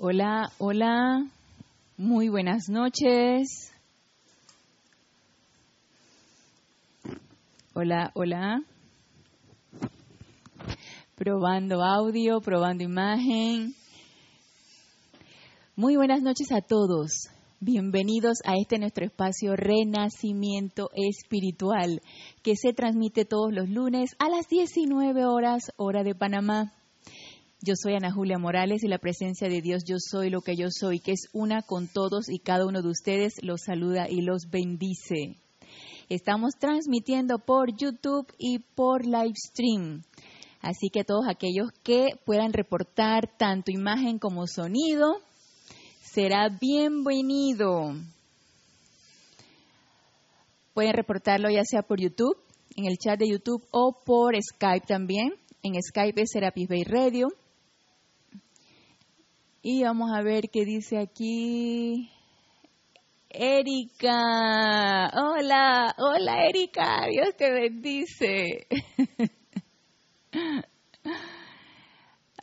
Hola, hola, muy buenas noches. Hola, hola. Probando audio, probando imagen. Muy buenas noches a todos. Bienvenidos a este nuestro espacio Renacimiento Espiritual, que se transmite todos los lunes a las 19 horas, hora de Panamá. Yo soy Ana Julia Morales y la presencia de Dios, yo soy lo que yo soy, que es una con todos y cada uno de ustedes los saluda y los bendice. Estamos transmitiendo por YouTube y por Livestream. Así que todos aquellos que puedan reportar tanto imagen como sonido, será bienvenido. Pueden reportarlo ya sea por YouTube, en el chat de YouTube o por Skype también. En Skype es Serapis Bay Radio. Y vamos a ver qué dice aquí. Erika, hola, hola Erika, Dios te bendice.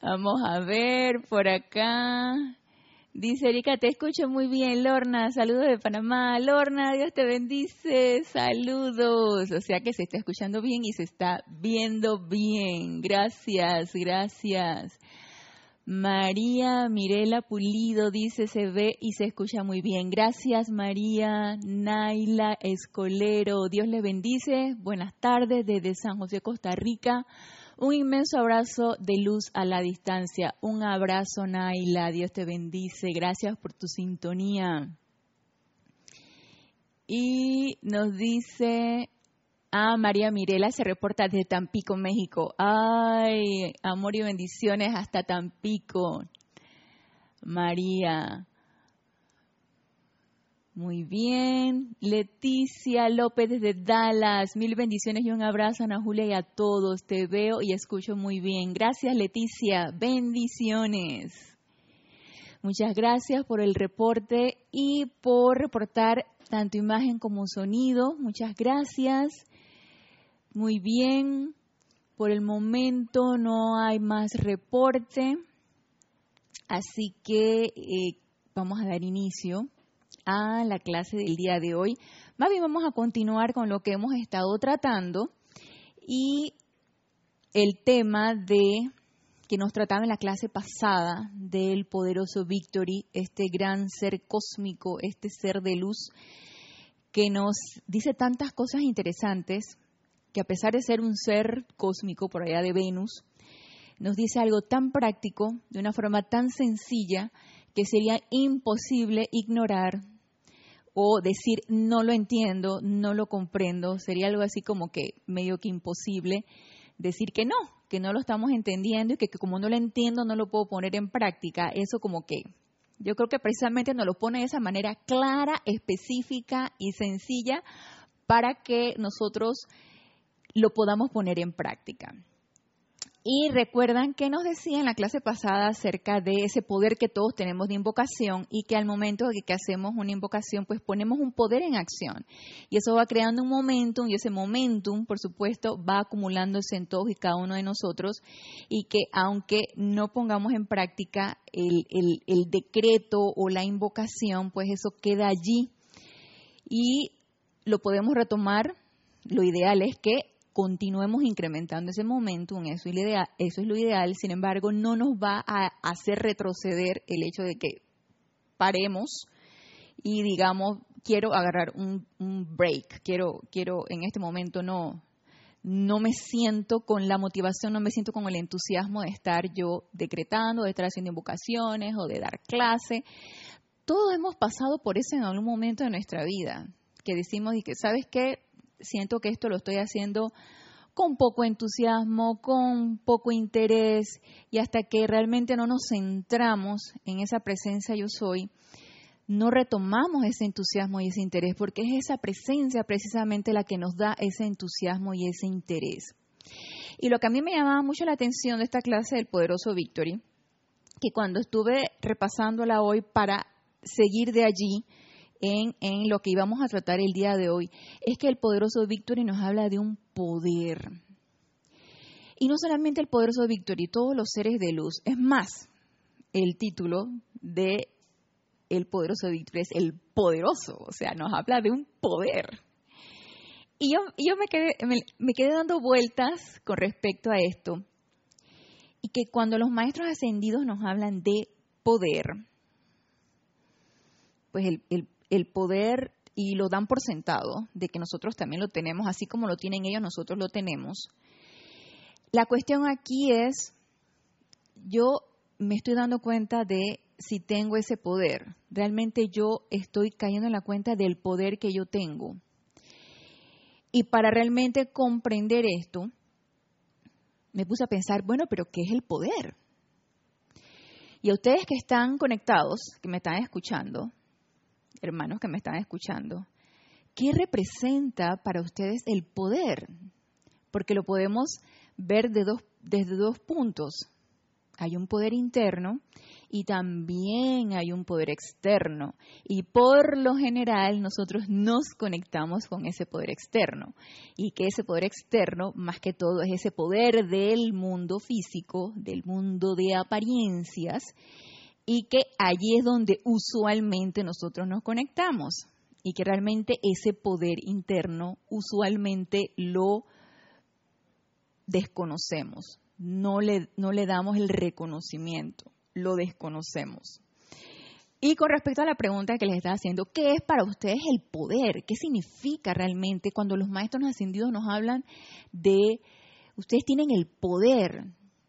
Vamos a ver por acá. Dice Erika, te escucho muy bien, Lorna, saludos de Panamá. Lorna, Dios te bendice, saludos. O sea que se está escuchando bien y se está viendo bien. Gracias, gracias. María Mirela Pulido dice, se ve y se escucha muy bien. Gracias María Naila Escolero. Dios le bendice. Buenas tardes desde San José, Costa Rica. Un inmenso abrazo de luz a la distancia. Un abrazo Naila. Dios te bendice. Gracias por tu sintonía. Y nos dice Ah, María Mirela se reporta desde Tampico, México. Ay, amor y bendiciones hasta Tampico. María. Muy bien. Leticia López desde Dallas. Mil bendiciones y un abrazo Ana Julia y a todos. Te veo y escucho muy bien. Gracias, Leticia. Bendiciones. Muchas gracias por el reporte y por reportar tanto imagen como sonido. Muchas gracias. Muy bien, por el momento no hay más reporte, así que eh, vamos a dar inicio a la clase del día de hoy. Más bien vamos a continuar con lo que hemos estado tratando y el tema de que nos trataba en la clase pasada del poderoso Victory, este gran ser cósmico, este ser de luz que nos dice tantas cosas interesantes que a pesar de ser un ser cósmico por allá de Venus, nos dice algo tan práctico, de una forma tan sencilla, que sería imposible ignorar o decir no lo entiendo, no lo comprendo, sería algo así como que medio que imposible decir que no, que no lo estamos entendiendo y que, como no lo entiendo no lo puedo poner en práctica. Eso como que yo creo que precisamente nos lo pone de esa manera clara, específica y sencilla para que nosotros lo podamos poner en práctica. Y recuerdan que nos decía en la clase pasada acerca de ese poder que todos tenemos de invocación y que al momento de que hacemos una invocación, pues ponemos un poder en acción. Y eso va creando un momentum y ese momentum, por supuesto, va acumulándose en todos y cada uno de nosotros y que aunque no pongamos en práctica el, el decreto o la invocación, pues eso queda allí y lo podemos retomar. Lo ideal es que continuemos incrementando ese momentum, eso es, lo ideal, eso es lo ideal, sin embargo, no nos va a hacer retroceder el hecho de que paremos y digamos, quiero agarrar un, break, quiero, quiero en este momento no, no me siento con la motivación, no me siento con el entusiasmo de estar yo decretando, de estar haciendo invocaciones o de dar clase. Todos hemos pasado por eso en algún momento de nuestra vida, que decimos y que, ¿sabes qué? Siento que esto lo estoy haciendo con poco entusiasmo, con poco interés y hasta que realmente no nos centramos en esa presencia yo soy, no retomamos ese entusiasmo y ese interés, porque es esa presencia precisamente la que nos da ese entusiasmo y ese interés. Y lo que a mí me llamaba mucho la atención de esta clase del poderoso Victory, que cuando estuve repasándola hoy para seguir de allí, en, lo que íbamos a tratar el día de hoy, es que el poderoso Victory nos habla de un poder. Y no solamente el poderoso Victory, todos los seres de luz. Es más, el título de el poderoso Víctor es el poderoso, o sea, nos habla de un poder. Y yo, yo me, quedé, me quedé dando vueltas con respecto a esto, y que cuando los maestros ascendidos nos hablan de poder, pues el, el, poder y lo dan por sentado, de que nosotros también lo tenemos, así como lo tienen ellos, nosotros lo tenemos. La cuestión aquí es, yo me estoy dando cuenta de si tengo ese poder. Realmente yo estoy cayendo en la cuenta del poder que yo tengo. Y para realmente comprender esto, me puse a pensar, bueno, pero ¿qué es el poder? Y a ustedes que están conectados, que me están escuchando, hermanos que me están escuchando, ¿qué representa para ustedes el poder? Porque lo podemos ver desde dos puntos. Hay un poder interno y también hay un poder externo. Y por lo general nosotros nos conectamos con ese poder externo. Y que ese poder externo, más que todo, es ese poder del mundo físico, del mundo de apariencias, y que allí es donde usualmente nosotros nos conectamos y que realmente ese poder interno usualmente lo desconocemos, no le, no le damos el reconocimiento, lo desconocemos. Y con respecto a la pregunta que les estaba haciendo, ¿qué es para ustedes el poder? ¿Qué significa realmente cuando los maestros ascendidos nos hablan de ustedes tienen el poder?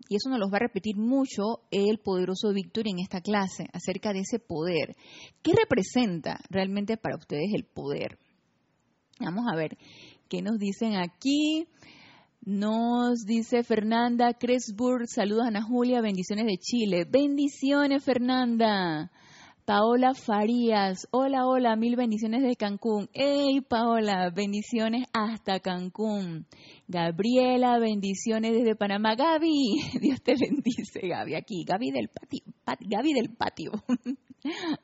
Y eso nos lo va a repetir mucho el poderoso Víctor en esta clase, acerca de ese poder. ¿Qué representa realmente para ustedes el poder? Vamos a ver qué nos dicen aquí. Nos dice Fernanda Cresburg, saludos a Ana Julia, bendiciones de Chile. Bendiciones, Fernanda. Paola Farías, hola, hola, mil bendiciones de Cancún. Hey, Paola, bendiciones hasta Cancún. Gabriela, bendiciones desde Panamá. Gaby, Dios te bendice, Gaby, aquí. Gaby del patio. Gaby del patio.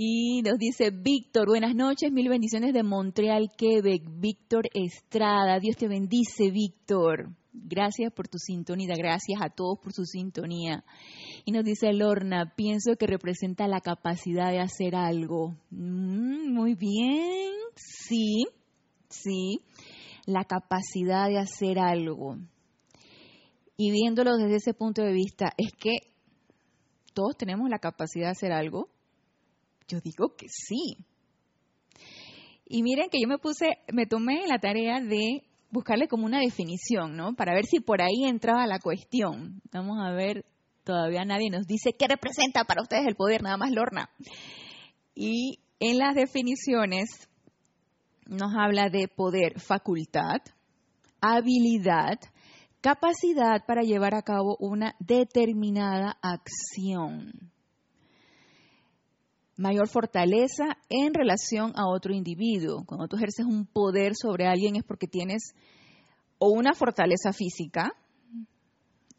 Y nos dice Víctor, buenas noches, mil bendiciones de Montreal, Quebec. Víctor Estrada, Dios te bendice, Víctor. Gracias por tu sintonía, gracias a todos por su sintonía. Y nos dice Lorna, pienso que representa la capacidad de hacer algo. Mm, muy bien, sí, sí, la capacidad de hacer algo. Y viéndolo desde ese punto de vista, es que todos tenemos la capacidad de hacer algo. Yo digo que sí. Y miren que yo me puse, me tomé la tarea de buscarle como una definición, ¿no? Para ver si por ahí entraba la cuestión. Vamos a ver, todavía nadie nos dice qué representa para ustedes el poder, nada más Lorna. Y en las definiciones nos habla de poder, facultad, habilidad, capacidad para llevar a cabo una determinada acción mayor fortaleza en relación a otro individuo. Cuando tú ejerces un poder sobre alguien es porque tienes o una fortaleza física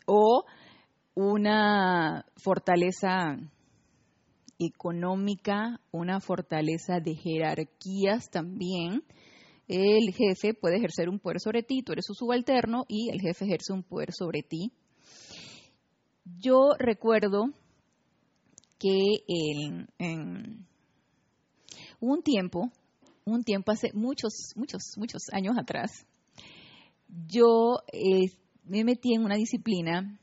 o una fortaleza económica, una fortaleza de jerarquías también. El jefe puede ejercer un poder sobre ti, tú eres su subalterno y el jefe ejerce un poder sobre ti. Yo recuerdo que en, un tiempo, un tiempo hace muchos, muchos, muchos años atrás, yo eh, me metí en una disciplina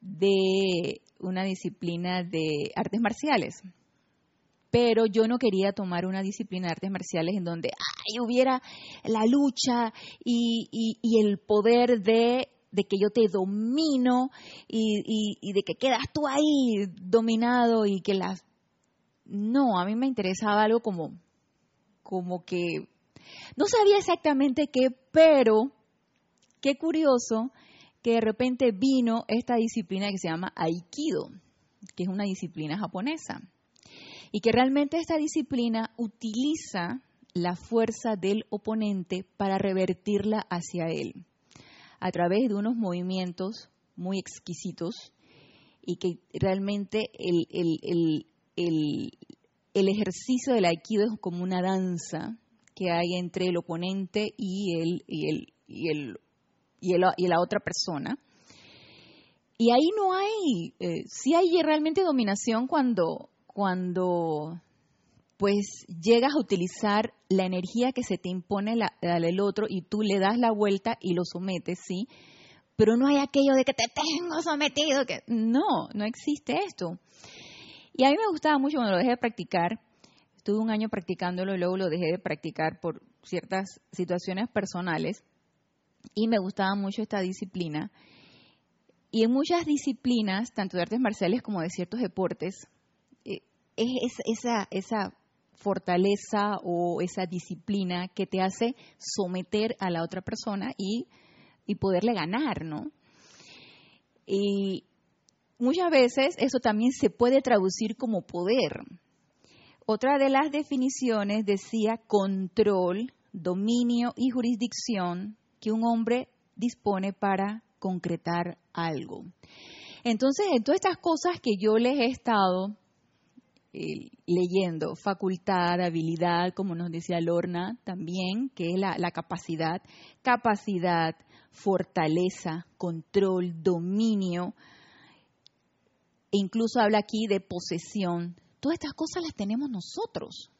de una disciplina de artes marciales. Pero yo no quería tomar una disciplina de artes marciales en donde hubiera la lucha y, y el poder de que yo te domino y, de que quedas tú ahí dominado y que las... No, a mí me interesaba algo como, como que... No sabía exactamente qué, pero qué curioso que de repente vino esta disciplina que se llama Aikido, que es una disciplina japonesa. Y que realmente esta disciplina utiliza la fuerza del oponente para revertirla hacia él a través de unos movimientos muy exquisitos y que realmente el, el, el, el ejercicio del aikido es como una danza que hay entre el oponente y, el, y, el, y, el, y, y la otra persona. y ahí no hay, eh, sí hay realmente dominación cuando, cuando pues llegas a utilizar la energía que se te impone la, el otro y tú le das la vuelta y lo sometes, ¿sí? Pero no hay aquello de que te tengo sometido, que no, no existe esto. Y a mí me gustaba mucho cuando lo dejé de practicar, estuve un año practicándolo y luego lo dejé de practicar por ciertas situaciones personales y me gustaba mucho esta disciplina. Y en muchas disciplinas, tanto de artes marciales como de ciertos deportes, eh, es esa, esa fortaleza o esa disciplina que te hace someter a la otra persona y, poderle ganar, ¿no? Y muchas veces eso también se puede traducir como poder. Otra de las definiciones decía control, dominio y jurisdicción que un hombre dispone para concretar algo. Entonces, en todas estas cosas que yo les he estado eh, leyendo, facultad, habilidad, como nos decía Lorna también, que es la, la capacidad, capacidad, fortaleza, control, dominio, e incluso habla aquí de posesión. Todas estas cosas las tenemos nosotros.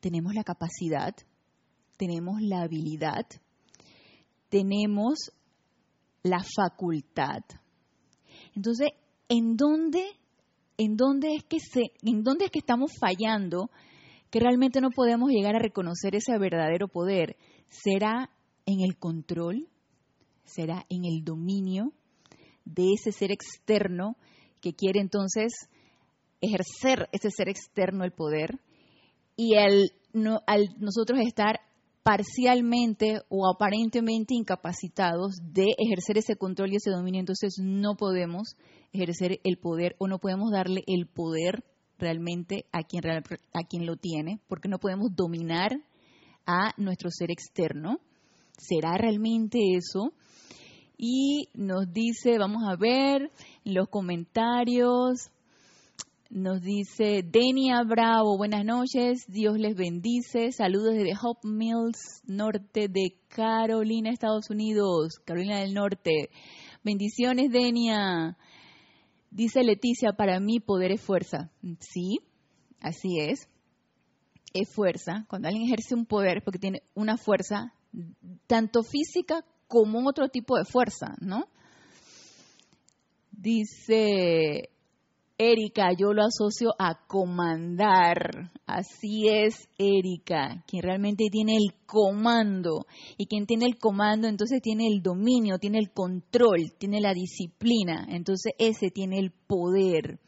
Tenemos la capacidad, tenemos la habilidad, tenemos la facultad. Entonces, ¿en dónde en dónde es que se, en dónde es que estamos fallando, que realmente no podemos llegar a reconocer ese verdadero poder. ¿Será en el control? ¿Será en el dominio de ese ser externo que quiere entonces ejercer ese ser externo el poder? Y al, no, al nosotros estar parcialmente o aparentemente incapacitados de ejercer ese control y ese dominio, entonces no podemos ejercer el poder o no podemos darle el poder realmente a quien, a quien lo tiene, porque no podemos dominar a nuestro ser externo. ¿Será realmente eso? Y nos dice, vamos a ver los comentarios, nos dice Denia Bravo, buenas noches, Dios les bendice. Saludos desde Hope Mills, norte de Carolina, Estados Unidos, Carolina del Norte. Bendiciones, Denia. Dice Leticia, para mí poder es fuerza. Sí, así es. Es fuerza. Cuando alguien ejerce un poder, porque tiene una fuerza, tanto física como otro tipo de fuerza, ¿no? Dice Erika, yo lo asocio a comandar. Así es, Erika, quien realmente tiene el comando. Y quien tiene el comando, entonces tiene el dominio, tiene el control, tiene la disciplina. Entonces ese tiene el poder.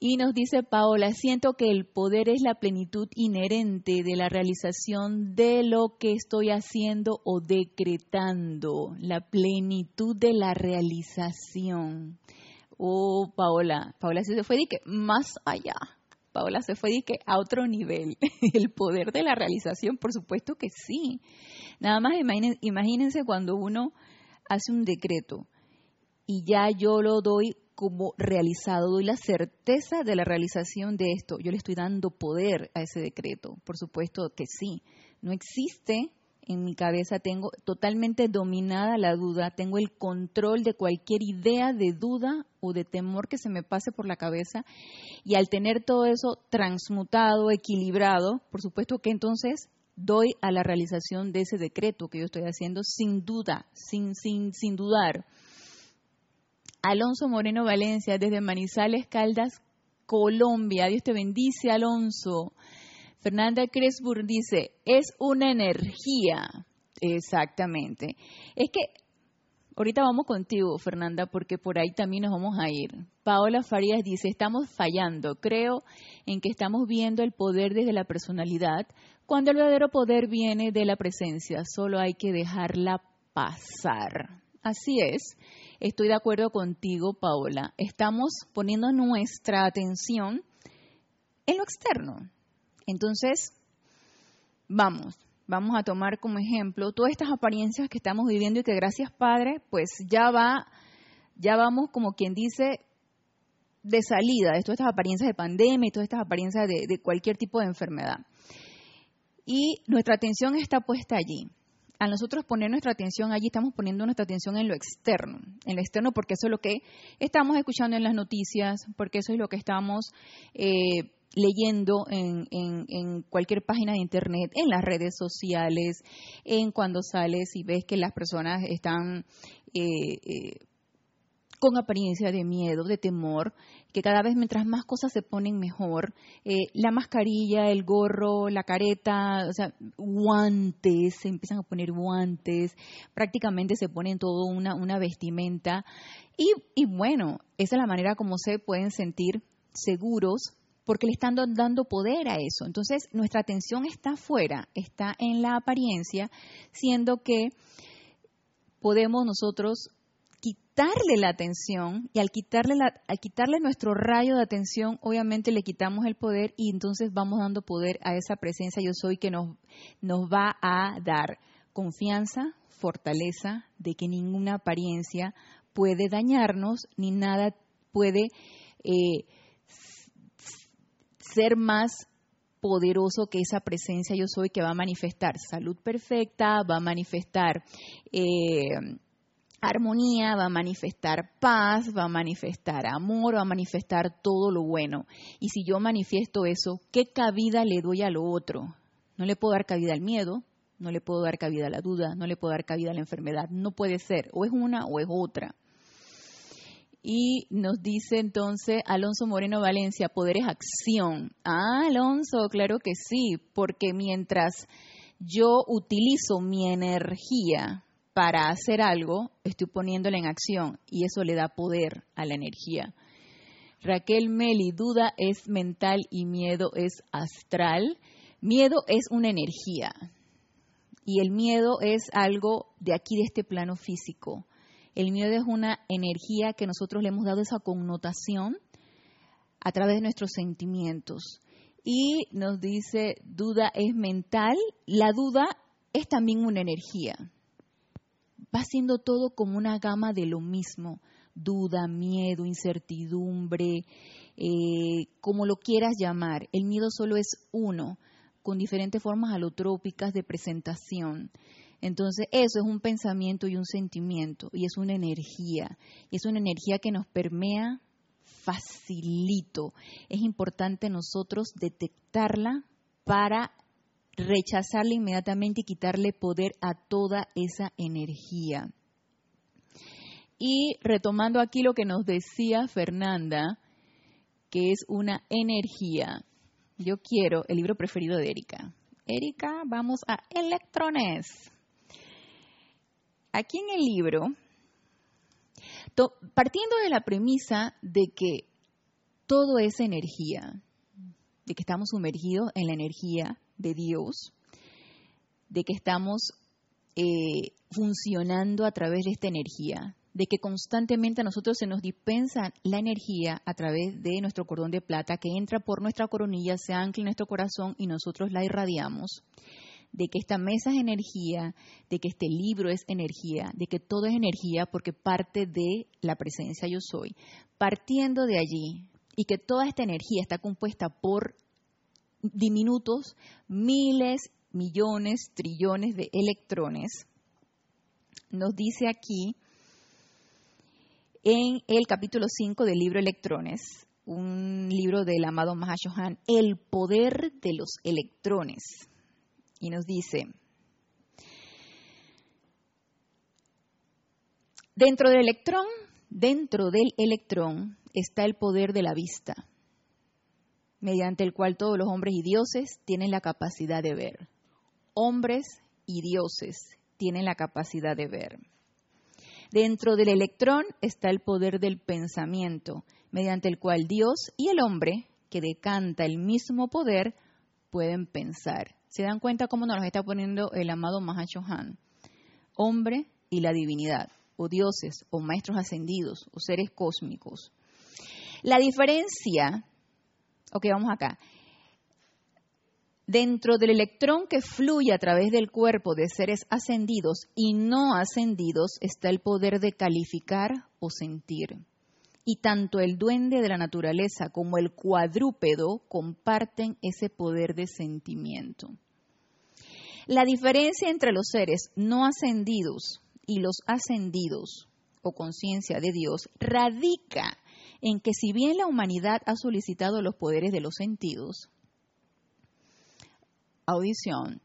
Y nos dice Paola, siento que el poder es la plenitud inherente de la realización de lo que estoy haciendo o decretando, la plenitud de la realización. Oh, Paola, Paola se fue de que más allá. Paola se fue de que a otro nivel. El poder de la realización, por supuesto que sí. Nada más imagínense cuando uno hace un decreto y ya yo lo doy como realizado, doy la certeza de la realización de esto. Yo le estoy dando poder a ese decreto. Por supuesto que sí. No existe en mi cabeza, tengo totalmente dominada la duda, tengo el control de cualquier idea de duda o de temor que se me pase por la cabeza y al tener todo eso transmutado, equilibrado, por supuesto que entonces doy a la realización de ese decreto que yo estoy haciendo sin duda, sin, sin, sin dudar. Alonso Moreno Valencia, desde Manizales, Caldas, Colombia. Dios te bendice, Alonso. Fernanda Cresburg dice, es una energía. Exactamente. Es que ahorita vamos contigo, Fernanda, porque por ahí también nos vamos a ir. Paola Farías dice, estamos fallando. Creo en que estamos viendo el poder desde la personalidad, cuando el verdadero poder viene de la presencia. Solo hay que dejarla pasar. Así es. Estoy de acuerdo contigo, Paola. Estamos poniendo nuestra atención en lo externo, entonces, vamos, vamos a tomar como ejemplo todas estas apariencias que estamos viviendo y que gracias Padre, pues ya va, ya vamos como quien dice de salida de todas estas apariencias de pandemia y todas estas apariencias de, cualquier tipo de enfermedad. Y nuestra atención está puesta allí. a nosotros poner nuestra atención allí, estamos poniendo nuestra atención en lo externo, en lo externo porque eso es lo que estamos escuchando en las noticias, porque eso es lo que estamos eh, leyendo en, cualquier página de internet, en las redes sociales, en cuando sales y ves que las personas están eh, eh, con apariencia de miedo, de temor, que cada vez mientras más cosas se ponen mejor, eh, la mascarilla, el gorro, la careta, o sea, guantes, se empiezan a poner guantes, prácticamente se ponen todo una, una vestimenta. Y, y bueno, esa es la manera como se pueden sentir seguros porque le están dando poder a eso. Entonces, nuestra atención está afuera, está en la apariencia, siendo que podemos nosotros quitarle la atención y al quitarle, la, al quitarle nuestro rayo de atención, obviamente le quitamos el poder y entonces vamos dando poder a esa presencia yo soy que nos, nos va a dar confianza, fortaleza de que ninguna apariencia puede dañarnos ni nada puede eh, ser más poderoso que esa presencia yo soy que va a manifestar salud perfecta, va a manifestar eh, armonía, va a manifestar paz, va a manifestar amor, va a manifestar todo lo bueno. Y si yo manifiesto eso, ¿qué cabida le doy a lo otro? No le puedo dar cabida al miedo, no le puedo dar cabida a la duda, no le puedo dar cabida a la enfermedad. No puede ser, o es una o es otra. Y nos dice entonces Alonso Moreno Valencia, poder es acción. Ah, Alonso, claro que sí, porque mientras yo utilizo mi energía para hacer algo, estoy poniéndola en acción y eso le da poder a la energía. Raquel Meli, duda es mental y miedo es astral. Miedo es una energía y el miedo es algo de aquí, de este plano físico. El miedo es una energía que nosotros le hemos dado esa connotación a través de nuestros sentimientos. Y nos dice, duda es mental. La duda es también una energía va siendo todo como una gama de lo mismo, duda, miedo, incertidumbre, eh, como lo quieras llamar. El miedo solo es uno, con diferentes formas alotrópicas de presentación. Entonces, eso es un pensamiento y un sentimiento, y es una energía, y es una energía que nos permea facilito. Es importante nosotros detectarla para rechazarle inmediatamente y quitarle poder a toda esa energía. Y retomando aquí lo que nos decía Fernanda, que es una energía. Yo quiero el libro preferido de Erika. Erika, vamos a electrones. Aquí en el libro, partiendo de la premisa de que todo es energía, de que estamos sumergidos en la energía de Dios, de que estamos eh, funcionando a través de esta energía, de que constantemente a nosotros se nos dispensa la energía a través de nuestro cordón de plata que entra por nuestra coronilla, se ancla en nuestro corazón y nosotros la irradiamos, de que esta mesa es energía, de que este libro es energía, de que todo es energía porque parte de la presencia yo soy. Partiendo de allí y que toda esta energía está compuesta por diminutos miles, millones, trillones de electrones, nos dice aquí en el capítulo 5 del libro Electrones, un libro del amado Mahashohan, El poder de los electrones. Y nos dice, dentro del electrón, dentro del electrón está el poder de la vista mediante el cual todos los hombres y dioses tienen la capacidad de ver. Hombres y dioses tienen la capacidad de ver. Dentro del electrón está el poder del pensamiento, mediante el cual Dios y el hombre, que decanta el mismo poder, pueden pensar. ¿Se dan cuenta cómo nos lo está poniendo el amado Mahashohan? Hombre y la divinidad, o dioses, o maestros ascendidos, o seres cósmicos. La diferencia Ok, vamos acá. Dentro del electrón que fluye a través del cuerpo de seres ascendidos y no ascendidos está el poder de calificar o sentir. Y tanto el duende de la naturaleza como el cuadrúpedo comparten ese poder de sentimiento. La diferencia entre los seres no ascendidos y los ascendidos o conciencia de Dios radica en que si bien la humanidad ha solicitado los poderes de los sentidos, audición,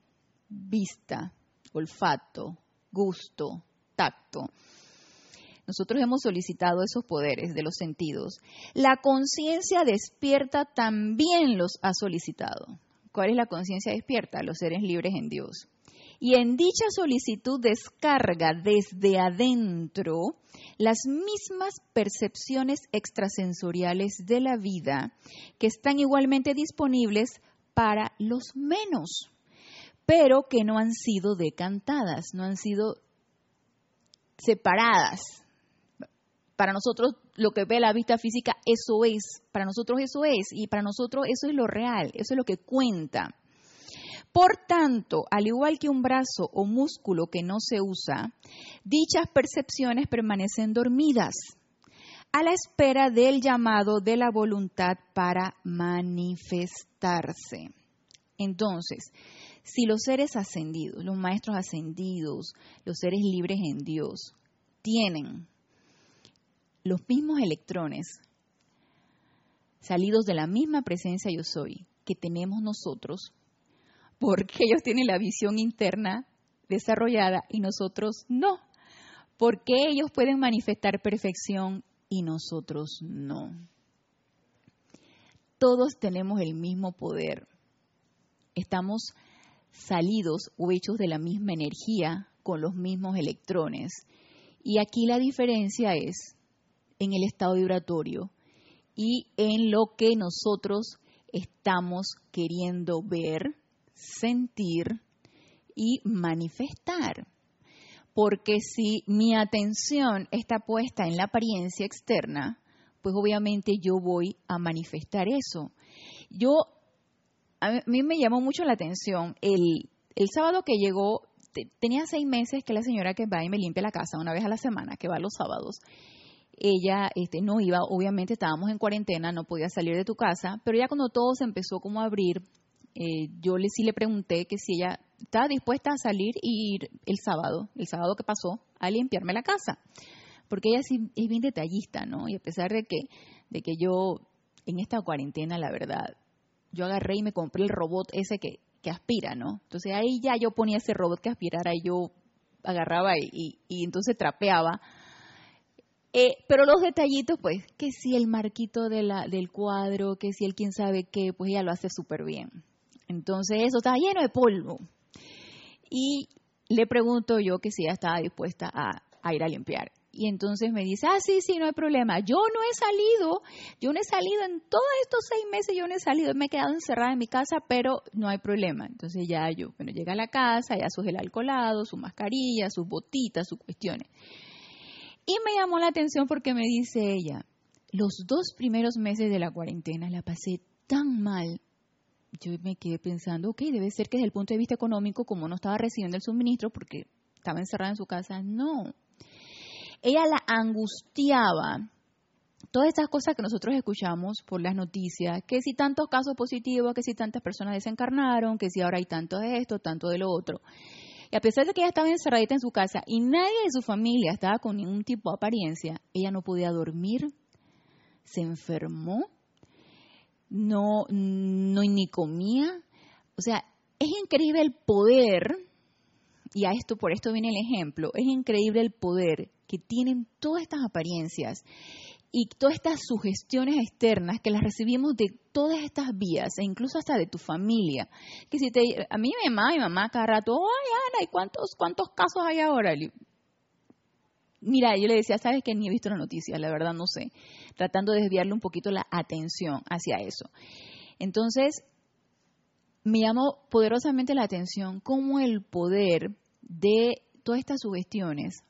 vista, olfato, gusto, tacto, nosotros hemos solicitado esos poderes de los sentidos. La conciencia despierta también los ha solicitado. ¿Cuál es la conciencia despierta? Los seres libres en Dios. Y en dicha solicitud descarga desde adentro las mismas percepciones extrasensoriales de la vida que están igualmente disponibles para los menos, pero que no han sido decantadas, no han sido separadas para nosotros lo que ve la vista física, eso es, para nosotros eso es, y para nosotros eso es lo real, eso es lo que cuenta. Por tanto, al igual que un brazo o músculo que no se usa, dichas percepciones permanecen dormidas a la espera del llamado de la voluntad para manifestarse. Entonces, si los seres ascendidos, los maestros ascendidos, los seres libres en Dios, tienen los mismos electrones salidos de la misma presencia yo soy que tenemos nosotros, porque ellos tienen la visión interna desarrollada y nosotros no. Porque ellos pueden manifestar perfección y nosotros no. Todos tenemos el mismo poder. Estamos salidos o hechos de la misma energía con los mismos electrones. Y aquí la diferencia es en el estado vibratorio y en lo que nosotros estamos queriendo ver, sentir y manifestar. Porque si mi atención está puesta en la apariencia externa, pues obviamente yo voy a manifestar eso. Yo, a mí me llamó mucho la atención el, el sábado que llegó, tenía seis meses que la señora que va y me limpia la casa una vez a la semana, que va los sábados, ella este, no iba, obviamente estábamos en cuarentena, no podía salir de tu casa, pero ya cuando todo se empezó como a abrir, eh, yo le, sí le pregunté que si ella estaba dispuesta a salir y ir el sábado, el sábado que pasó, a limpiarme la casa. Porque ella es bien detallista, ¿no? Y a pesar de que, de que yo en esta cuarentena, la verdad, yo agarré y me compré el robot ese que, que aspira, ¿no? Entonces ahí ya yo ponía ese robot que aspirara y yo agarraba y, y entonces trapeaba eh, pero los detallitos, pues, que si el marquito de la, del cuadro, que si el quién sabe qué, pues ella lo hace súper bien. Entonces eso estaba lleno de polvo. Y le pregunto yo que si ella estaba dispuesta a, ir a limpiar. Y entonces me dice, ah, sí, sí, no hay problema. Yo no he salido, yo no he salido en todos estos seis meses, yo no he salido, me he quedado encerrada en mi casa, pero no hay problema. Entonces ya yo, bueno, llega a la casa, ya su gel alcoholado, su mascarilla, sus botitas, sus cuestiones. Y me llamó la atención porque me dice ella, los dos primeros meses de la cuarentena la pasé tan mal. Yo me quedé pensando, ok, debe ser que desde el punto de vista económico, como no estaba recibiendo el suministro porque estaba encerrada en su casa, no. Ella la angustiaba todas estas cosas que nosotros escuchamos por las noticias, que si tantos casos positivos, que si tantas personas desencarnaron, que si ahora hay tanto de esto, tanto de lo otro. Y a pesar de que ella estaba encerradita en su casa y nadie de su familia estaba con ningún tipo de apariencia, ella no podía dormir, se enfermó, no, no ni comía. O sea, es increíble el poder, y a esto, por esto viene el ejemplo, es increíble el poder que tienen todas estas apariencias y todas estas sugestiones externas que las recibimos de todas estas vías e incluso hasta de tu familia. Que si te, a mí mi mamá, mi mamá cada rato, ay Ana, ¿y cuántos, cuántos casos hay ahora? Mira, yo le decía, sabes que ni he visto la noticia, la verdad no sé, tratando de desviarle un poquito la atención hacia eso. Entonces, me llamó poderosamente la atención cómo el poder de todas estas sugestiones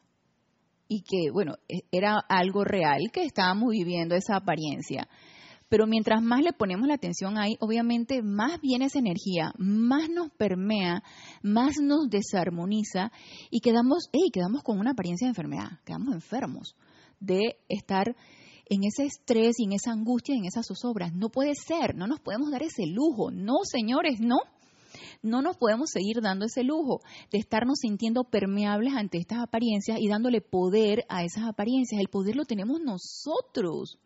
y que, bueno, e, era algo real que estábamos viviendo esa apariencia. Pero mientras más le ponemos la atención ahí, obviamente más viene esa energía, más nos permea, más nos desarmoniza y quedamos, hey, quedamos con una apariencia de enfermedad, quedamos enfermos de estar en ese estrés y en esa angustia, en esas zozobras. No puede ser, no nos podemos dar ese lujo. No, señores, no. No nos podemos seguir dando ese lujo de estarnos sintiendo permeables ante estas apariencias y dándole poder a esas apariencias. El poder lo tenemos nosotros.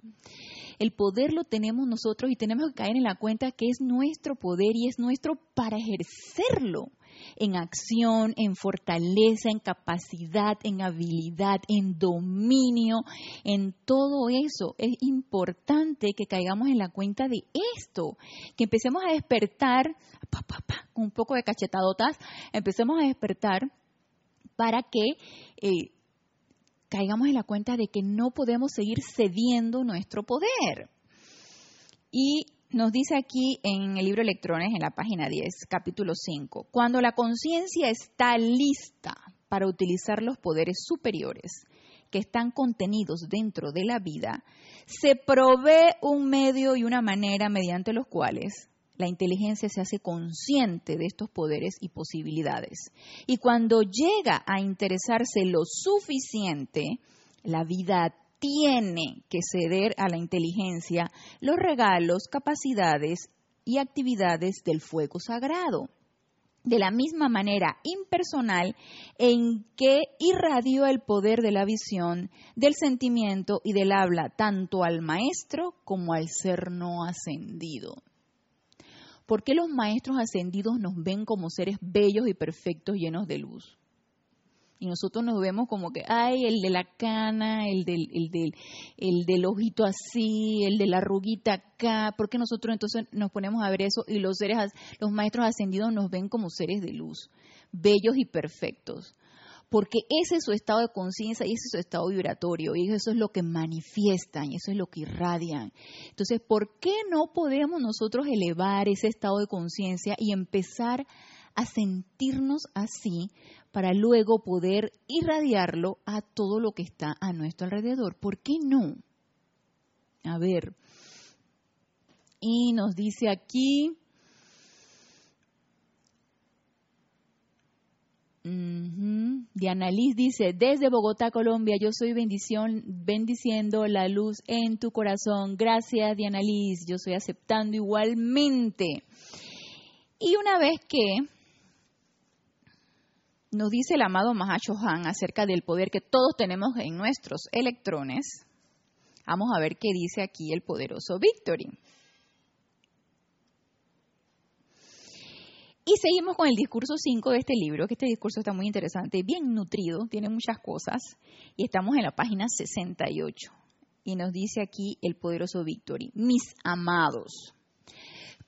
El poder lo tenemos nosotros y tenemos que caer en la cuenta que es nuestro poder y es nuestro para ejercerlo en acción, en fortaleza, en capacidad, en habilidad, en dominio, en todo eso. Es importante que caigamos en la cuenta de esto, que empecemos a despertar, con un poco de cachetadotas, empecemos a despertar para que eh, caigamos en la cuenta de que no podemos seguir cediendo nuestro poder. Y nos dice aquí en el libro Electrones, en la página 10, capítulo 5, cuando la conciencia está lista para utilizar los poderes superiores que están contenidos dentro de la vida, se provee un medio y una manera mediante los cuales la inteligencia se hace consciente de estos poderes y posibilidades. Y cuando llega a interesarse lo suficiente, la vida tiene que ceder a la inteligencia los regalos, capacidades y actividades del fuego sagrado. De la misma manera impersonal en que irradió el poder de la visión, del sentimiento y del habla tanto al maestro como al ser no ascendido. ¿Por qué los maestros ascendidos nos ven como seres bellos y perfectos llenos de luz? Y nosotros nos vemos como que, ay, el de la cana, el del, el del, el del ojito así, el de la ruguita acá, porque nosotros entonces nos ponemos a ver eso y los seres, los maestros ascendidos nos ven como seres de luz, bellos y perfectos? Porque ese es su estado de conciencia y ese es su estado vibratorio y eso es lo que manifiestan y eso es lo que irradian. Entonces, ¿por qué no podemos nosotros elevar ese estado de conciencia y empezar a sentirnos así para luego poder irradiarlo a todo lo que está a nuestro alrededor. ¿Por qué no? A ver. Y nos dice aquí, Diana Liz dice, desde Bogotá, Colombia, yo soy bendición, bendiciendo la luz en tu corazón. Gracias, Diana Liz, yo estoy aceptando igualmente. Y una vez que nos dice el amado Mahacho Han acerca del poder que todos tenemos en nuestros electrones. Vamos a ver qué dice aquí el poderoso Victory. Y seguimos con el discurso 5 de este libro, que este discurso está muy interesante, bien nutrido, tiene muchas cosas, y estamos en la página 68. Y nos dice aquí el poderoso Victory, mis amados,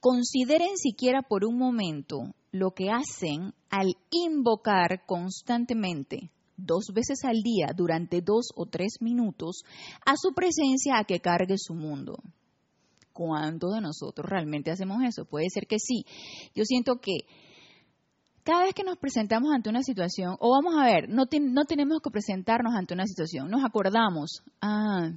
consideren siquiera por un momento lo que hacen al invocar constantemente dos veces al día durante dos o tres minutos a su presencia a que cargue su mundo. ¿Cuántos de nosotros realmente hacemos eso? Puede ser que sí. Yo siento que cada vez que nos presentamos ante una situación, o vamos a ver, no, no tenemos que presentarnos ante una situación, nos acordamos, ah,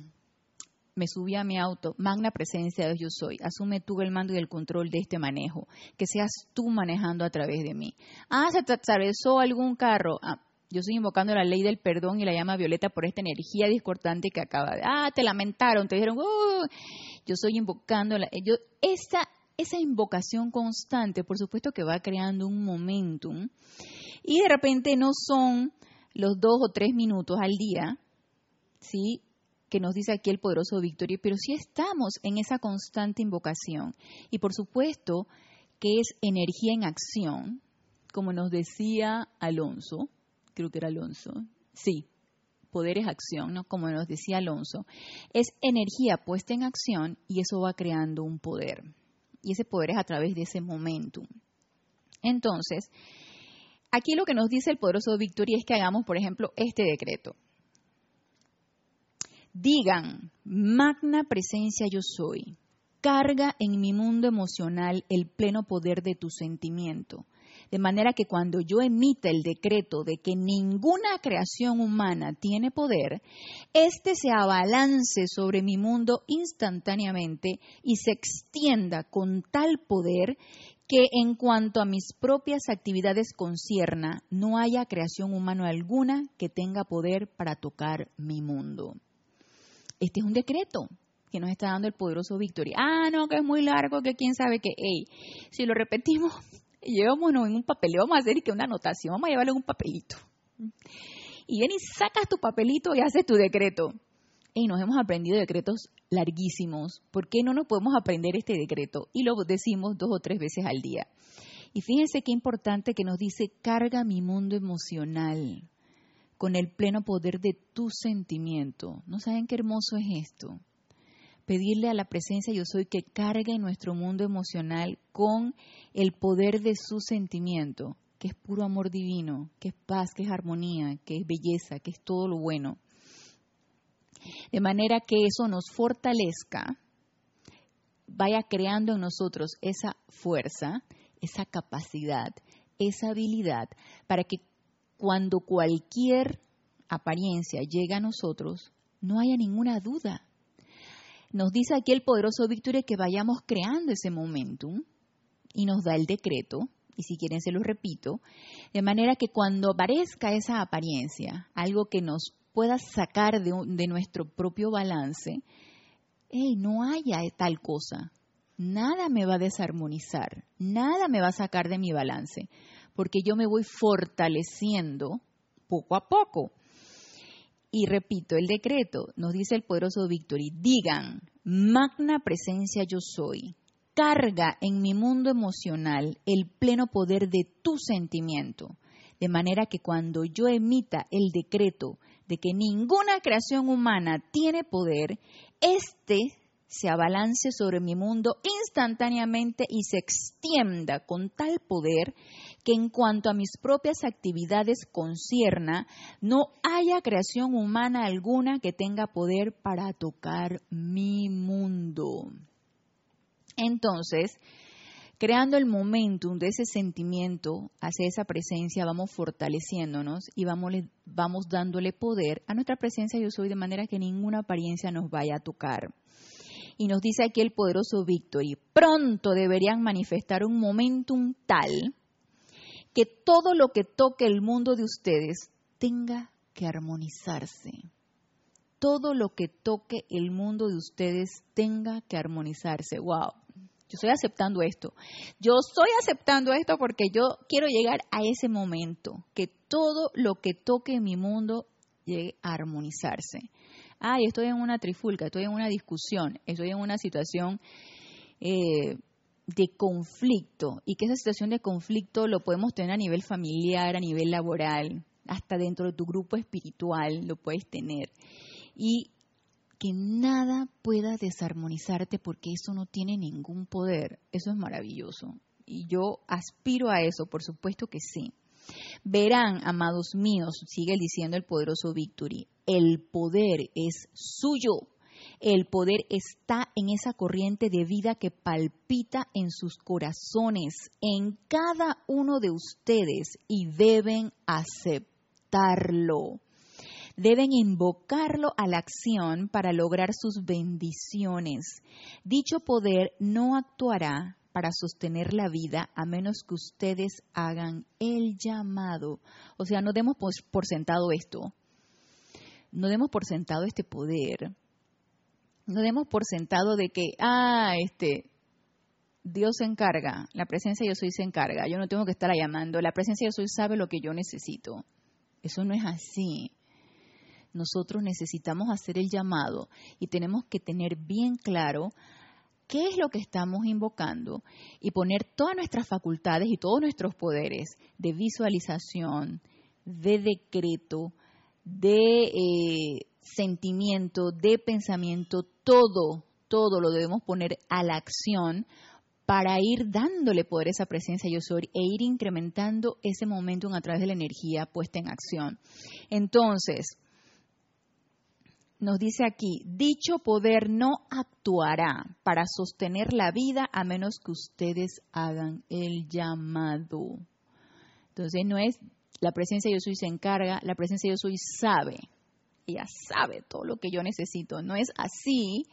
me subí a mi auto, magna presencia de Dios yo soy, asume tú el mando y el control de este manejo, que seas tú manejando a través de mí. Ah, se atravesó algún carro. Ah, yo estoy invocando la ley del perdón y la llama violeta por esta energía discordante que acaba de... Ah, te lamentaron, te dijeron, uh, yo estoy invocando. Yo, esa, esa invocación constante, por supuesto que va creando un momentum y de repente no son los dos o tres minutos al día, ¿sí? Que nos dice aquí el poderoso Victorio, pero sí estamos en esa constante invocación. Y por supuesto que es energía en acción, como nos decía Alonso, creo que era Alonso, sí, poder es acción, ¿no? Como nos decía Alonso, es energía puesta en acción y eso va creando un poder. Y ese poder es a través de ese momentum. Entonces, aquí lo que nos dice el poderoso Victoria es que hagamos, por ejemplo, este decreto. Digan, magna presencia yo soy. Carga en mi mundo emocional el pleno poder de tu sentimiento. De manera que cuando yo emita el decreto de que ninguna creación humana tiene poder, éste se abalance sobre mi mundo instantáneamente y se extienda con tal poder que en cuanto a mis propias actividades concierna, no haya creación humana alguna que tenga poder para tocar mi mundo. Este es un decreto que nos está dando el poderoso Victoria. Ah, no, que es muy largo, que quién sabe que, hey, si lo repetimos, llevémonos en un papel, vamos a hacer que una anotación, vamos a llevarlo en un papelito. Y ven y sacas tu papelito y haces tu decreto. Y nos hemos aprendido decretos larguísimos. ¿Por qué no nos podemos aprender este decreto? Y lo decimos dos o tres veces al día. Y fíjense qué importante que nos dice, carga mi mundo emocional con el pleno poder de tu sentimiento. ¿No saben qué hermoso es esto? Pedirle a la presencia yo soy que cargue nuestro mundo emocional con el poder de su sentimiento, que es puro amor divino, que es paz, que es armonía, que es belleza, que es todo lo bueno. De manera que eso nos fortalezca, vaya creando en nosotros esa fuerza, esa capacidad, esa habilidad, para que cuando cualquier apariencia llega a nosotros, no haya ninguna duda. Nos dice aquí el poderoso Víctor que vayamos creando ese momentum y nos da el decreto, y si quieren se lo repito, de manera que cuando aparezca esa apariencia, algo que nos pueda sacar de, nuestro propio balance, no haya tal cosa, nada me va a desarmonizar, nada me va a sacar de mi balance, porque yo me voy fortaleciendo poco a poco. Y repito, el decreto nos dice el poderoso Victory, digan, magna presencia yo soy, carga en mi mundo emocional el pleno poder de tu sentimiento, de manera que cuando yo emita el decreto de que ninguna creación humana tiene poder, este se abalance sobre mi mundo instantáneamente y se extienda con tal poder que en cuanto a mis propias actividades concierna, no haya creación humana alguna que tenga poder para tocar mi mundo. Entonces, creando el momentum de ese sentimiento hacia esa presencia, vamos fortaleciéndonos y vamos, vamos dándole poder a nuestra presencia yo soy de manera que ninguna apariencia nos vaya a tocar. Y nos dice aquí el poderoso Victory, pronto deberían manifestar un momentum tal que todo lo que toque el mundo de ustedes tenga que armonizarse. Todo lo que toque el mundo de ustedes tenga que armonizarse. ¡Wow! Yo estoy aceptando esto. Yo estoy aceptando esto porque yo quiero llegar a ese momento, que todo lo que toque mi mundo llegue a armonizarse ay, estoy en una trifulca, estoy en una discusión, estoy en una situación eh, de conflicto y que esa situación de conflicto lo podemos tener a nivel familiar, a nivel laboral, hasta dentro de tu grupo espiritual lo puedes tener. Y que nada pueda desarmonizarte porque eso no tiene ningún poder. Eso es maravilloso. Y yo aspiro a eso, por supuesto que sí. Verán, amados míos, sigue diciendo el poderoso Victory, el poder es suyo. El poder está en esa corriente de vida que palpita en sus corazones, en cada uno de ustedes, y deben aceptarlo. Deben invocarlo a la acción para lograr sus bendiciones. Dicho poder no actuará para sostener la vida a menos que ustedes hagan el llamado. O sea, no demos por, sentado esto. No demos por sentado este poder. No demos por sentado de que, ah, este, Dios se encarga, la presencia yo soy se encarga, yo no tengo que estar llamando, la presencia yo soy sabe lo que yo necesito. Eso no es así. Nosotros necesitamos hacer el llamado y tenemos que tener bien claro qué es lo que estamos invocando y poner todas nuestras facultades y todos nuestros poderes de visualización, de decreto, de eh, sentimiento, de pensamiento, todo, todo lo debemos poner a la acción para ir dándole poder a esa presencia yo soy e ir incrementando ese momento a través de la energía puesta en acción. Entonces, nos dice aquí, dicho poder no actuará para sostener la vida a menos que ustedes hagan el llamado. Entonces no es la presencia yo soy se encarga, la presencia yo soy sabe. Ella sabe todo lo que yo necesito. No es así.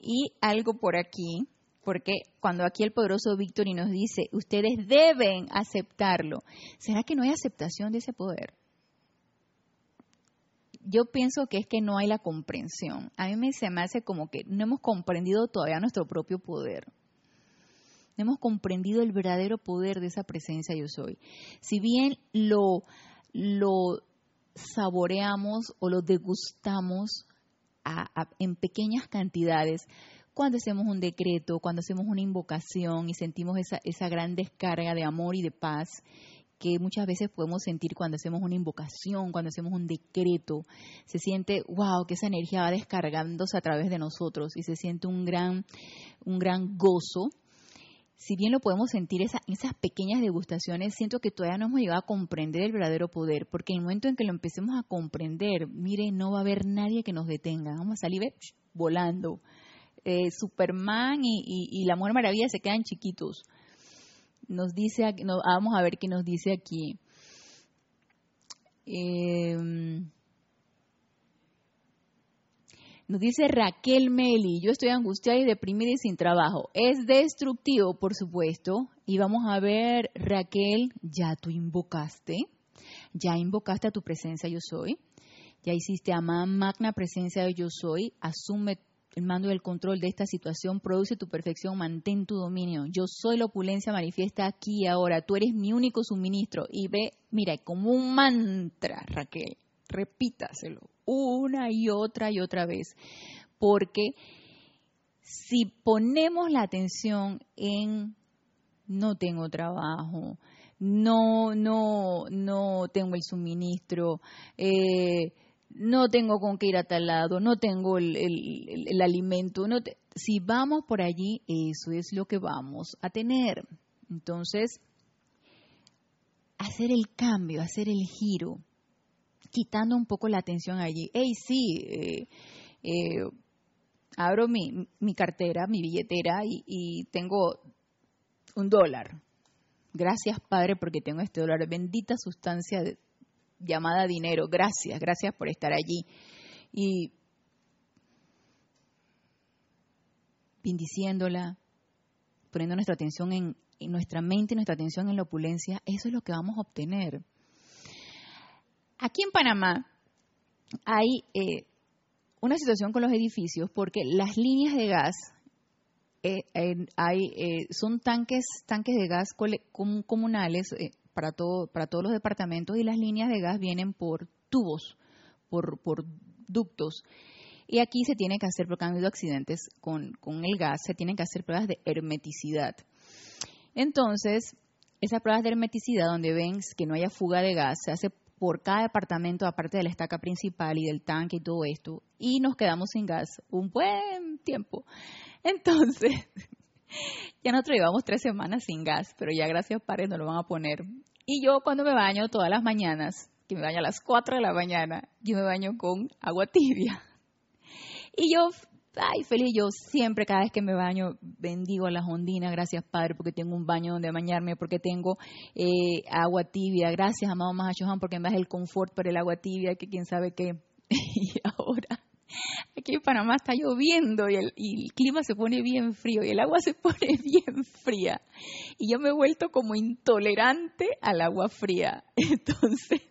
Y algo por aquí, porque cuando aquí el poderoso Víctor nos dice, ustedes deben aceptarlo, ¿será que no hay aceptación de ese poder? yo pienso que es que no hay la comprensión. A mí me, se me hace como que no hemos comprendido todavía nuestro propio poder. no hemos comprendido el verdadero poder de esa presencia yo soy. Si bien lo, lo saboreamos o lo degustamos en pequeñas cantidades, cuando hacemos un decreto, cuando hacemos una invocación y sentimos esa, esa gran descarga de amor y de paz que muchas veces podemos sentir cuando hacemos una invocación, cuando hacemos un decreto, se siente, wow, que esa energía va descargándose a través de nosotros y se siente un gran, un gran gozo. Si bien lo podemos sentir esa, esas pequeñas degustaciones, siento que todavía no hemos llegado a comprender el verdadero poder, porque en el momento en que lo empecemos a comprender, mire, no va a haber nadie que nos detenga, vamos a salir volando. Eh, Superman y la Mujer Maravilla se quedan chiquitos nos dice, vamos a ver qué nos dice aquí. Em, nos dice Raquel Meli, yo estoy angustiada y deprimida y sin trabajo. Es destructivo, por supuesto. Y vamos a ver, Raquel, ya tú invocaste, ya invocaste a tu presencia yo soy, ya hiciste a magna presencia de yo soy, asume el mando y el control de esta situación, produce tu perfección, mantén tu dominio. Yo soy la opulencia manifiesta aquí y ahora, tú eres mi único suministro. Y ve, mira, como un mantra, Raquel, repítaselo una y otra y otra vez, porque si ponemos la atención en no tengo trabajo, no, no, no tengo el suministro, eh, no tengo con qué ir a tal lado, no tengo el, alimento. No si vamos por allí, eso es lo que vamos a tener. Entonces, hacer el cambio, hacer el giro, quitando un poco la atención allí. Hey, sí, eh, eh, abro mi, mi, cartera, mi billetera y, tengo un dólar. Gracias, Padre, porque tengo este dólar. Bendita sustancia llamada dinero. Gracias, gracias por estar allí. Y bendiciéndola, poniendo nuestra atención en, nuestra mente y nuestra atención en la opulencia, eso es lo que vamos a obtener. Aquí en Panamá hay eh, una situación con los edificios porque las líneas de gas eh, hay, eh, son tanques, tanques de gas comunales para, todo, para todos los departamentos y las líneas de gas vienen por tubos, por, por ductos. Y aquí se tiene que hacer, porque han habido accidentes con, con el gas, se tienen que hacer pruebas de hermeticidad. Entonces, esas pruebas de hermeticidad, donde ven que no haya fuga de gas, se hace por cada departamento, aparte de la estaca principal y del tanque y todo esto, y nos quedamos sin gas un buen tiempo. Entonces, ya nosotros llevamos tres semanas sin gas, pero ya gracias padre nos lo van a poner. Y yo cuando me baño todas las mañanas, que me baño a las cuatro de la mañana, yo me baño con agua tibia. Y yo, ay, feliz, yo siempre, cada vez que me baño, bendigo a las ondinas, gracias Padre, porque tengo un baño donde bañarme, porque tengo eh, agua tibia, gracias amado Mahachohan, porque me das el confort para el agua tibia, que quién sabe qué. y ahora Aquí en Panamá está lloviendo y el, clima se pone bien frío y el agua se pone bien fría. Y yo me he vuelto como intolerante al agua fría. Entonces,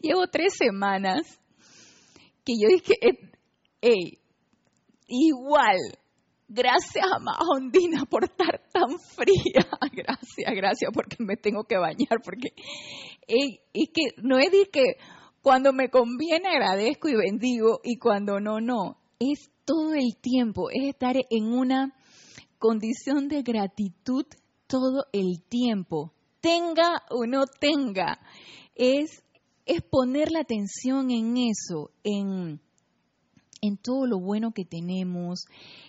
llevo tres semanas que yo dije, hey, igual, gracias a Mahondina por estar tan fría. Gracias, gracias porque me tengo que bañar. Porque es que no es de que cuando me conviene agradezco y bendigo y cuando no, no. Es todo el tiempo, es estar en una condición de gratitud todo el tiempo. Tenga o no tenga, es, es poner la atención en eso, en, en todo lo bueno que tenemos,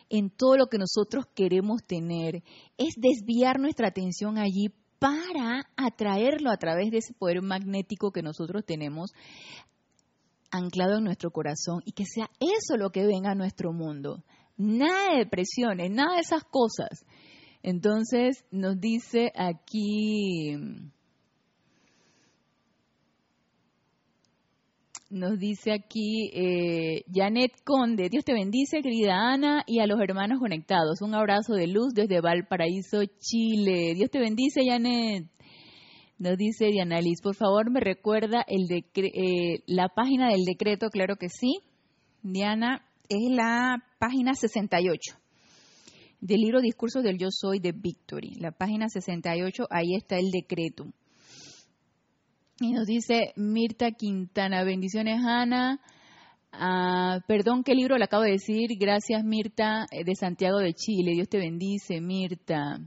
en todo lo que nosotros queremos tener. Es desviar nuestra atención allí para atraerlo a través de ese poder magnético que nosotros tenemos anclado en nuestro corazón y que sea eso lo que venga a nuestro mundo. Nada de depresiones, nada de esas cosas. Entonces nos dice aquí, nos dice aquí eh, Janet Conde, Dios te bendice, querida Ana, y a los hermanos conectados. Un abrazo de luz desde Valparaíso, Chile. Dios te bendice, Janet. Nos dice Diana Liz, por favor me recuerda el eh, la página del decreto, claro que sí. Diana, es la página 68. del libro Discursos del Yo Soy de Victory, la página 68, ahí está el decreto. Y nos dice Mirta Quintana, bendiciones Ana. Ah, perdón, ¿qué libro le acabo de decir? Gracias Mirta eh, de Santiago de Chile. Dios te bendice, Mirta.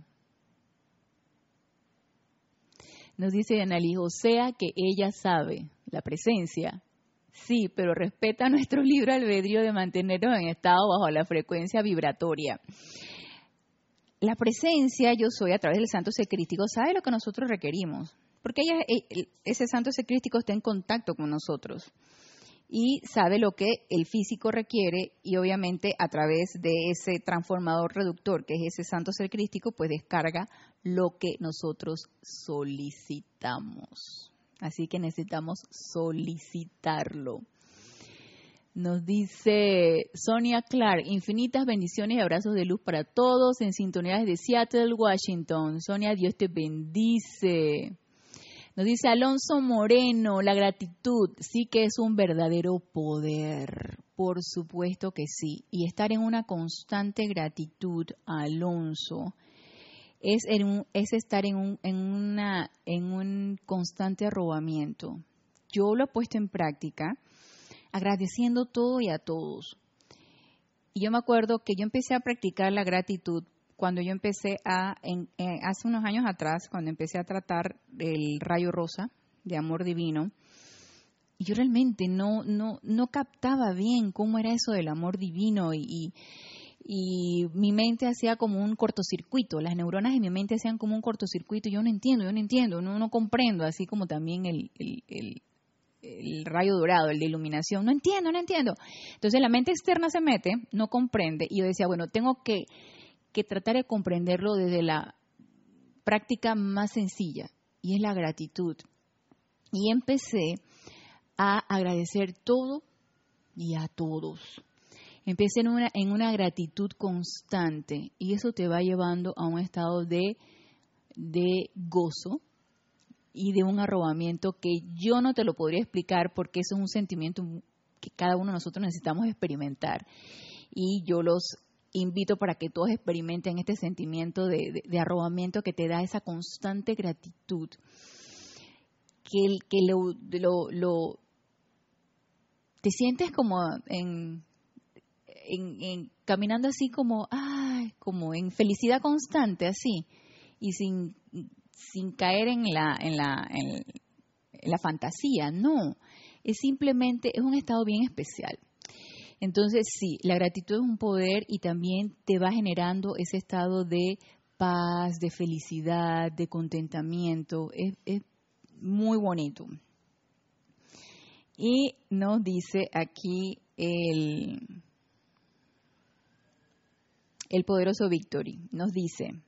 Nos dice Analí, sea que ella sabe la presencia. Sí, pero respeta nuestro libro albedrío de mantenernos en estado bajo la frecuencia vibratoria. La presencia, yo soy a través del santo secrístico, sabe lo que nosotros requerimos, porque ella, eh, ese santo secrístico está en contacto con nosotros y sabe lo que el físico requiere y obviamente a través de ese transformador reductor que es ese santo ser crístico, pues descarga lo que nosotros solicitamos. Así que necesitamos solicitarlo. Nos dice Sonia Clark, infinitas bendiciones y abrazos de luz para todos en sintonía de Seattle, Washington. Sonia, Dios te bendice. Nos dice Alonso Moreno, la gratitud sí que es un verdadero poder. Por supuesto que sí. Y estar en una constante gratitud, Alonso, es, es estar en un, en un constante arrobamiento. Yo lo he puesto en práctica agradeciendo todo y a todos. Y yo me acuerdo que yo empecé a practicar la gratitud cuando yo empecé a, en, eh, hace unos años atrás, cuando empecé a tratar el rayo rosa de amor divino, yo realmente no, no, no captaba bien cómo era eso del amor divino y, y, mi mente hacía como un cortocircuito, las neuronas de mi mente hacían como un cortocircuito, yo no entiendo, yo no entiendo, no, no comprendo, así como también el, el, el, el rayo dorado, el de iluminación, no entiendo, no entiendo. Entonces la mente externa se mete, no comprende, y yo decía, bueno, tengo que que tratar de comprenderlo desde la práctica más sencilla, y es la gratitud. Y empecé a agradecer todo y a todos. Empecé en una, en una gratitud constante y eso te va llevando a un estado de, de gozo y de un arrobamiento que yo no te lo podría explicar porque eso es un sentimiento que cada uno de nosotros necesitamos experimentar. Y yo los invito para que todos experimenten este sentimiento de, arrobamiento que te da esa constante gratitud, que, que lo, lo, te sientes como en, en, caminando así como, ay, como en felicidad constante, así, y sin, sin caer en la, en la, en la fantasía, no, es simplemente, es un estado bien especial. Entonces, sí, la gratitud es un poder y también te va generando ese estado de paz, de felicidad, de contentamiento. Es, muy bonito. Y nos dice aquí el, el poderoso Victory, nos dice,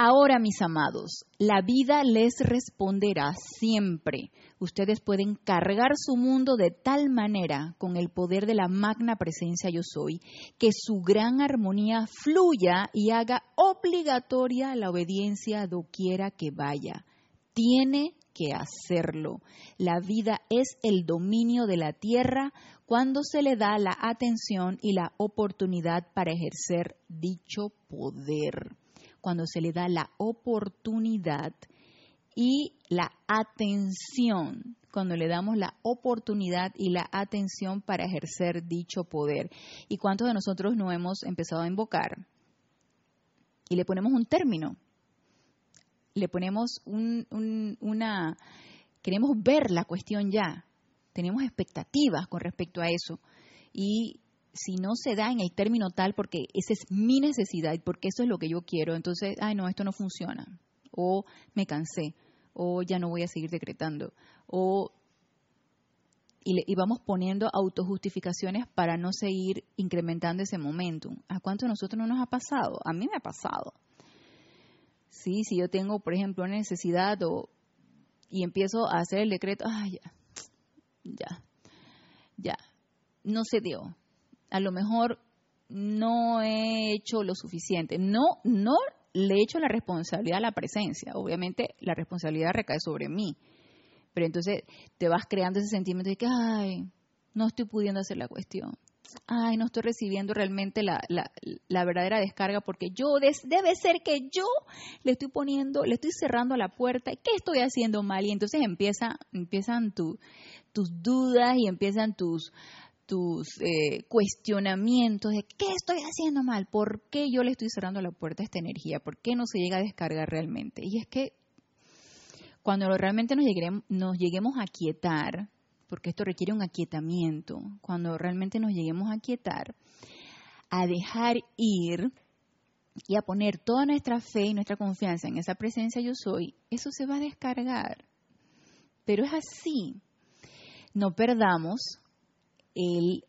Ahora, mis amados, la vida les responderá siempre. Ustedes pueden cargar su mundo de tal manera con el poder de la magna presencia yo soy, que su gran armonía fluya y haga obligatoria la obediencia doquiera que vaya. Tiene que hacerlo. La vida es el dominio de la tierra cuando se le da la atención y la oportunidad para ejercer dicho poder cuando se le da la oportunidad y la atención, cuando le damos la oportunidad y la atención para ejercer dicho poder. ¿Y cuántos de nosotros no hemos empezado a invocar? Y le ponemos un término, le ponemos una... Queremos ver la cuestión ya, tenemos expectativas con respecto a eso. Y si no se da en el término tal porque esa es mi necesidad y porque eso es lo que yo quiero, entonces, ay, no, esto no funciona. O me cansé, o ya no voy a seguir decretando, o y, vamos poniendo autojustificaciones para no seguir incrementando ese momentum. ¿A cuánto de nosotros no nos ha pasado? A mí me ha pasado. Sí, si yo tengo, por ejemplo, una necesidad o, y empiezo a hacer el decreto, ay, ya, ya, ya, no se dio a lo mejor no he hecho lo suficiente. No, no le he hecho la responsabilidad a la presencia. Obviamente la responsabilidad recae sobre mí. Pero entonces te vas creando ese sentimiento de que, ay, no estoy pudiendo hacer la cuestión. ay, no estoy recibiendo realmente la, la, verdadera descarga porque yo, debe ser que yo le estoy poniendo, le estoy cerrando la puerta, ¿qué estoy haciendo mal? Y entonces empieza, empiezan tus dudas y empiezan tus, tus eh, cuestionamientos de qué estoy haciendo mal, por qué yo le estoy cerrando la puerta a esta energía, por qué no se llega a descargar realmente. Y es que cuando realmente nos lleguemos, nos lleguemos a quietar, porque esto requiere un aquietamiento, cuando realmente nos lleguemos a quietar, a dejar ir y a poner toda nuestra fe y nuestra confianza en esa presencia yo soy, eso se va a descargar. Pero es así. No perdamos el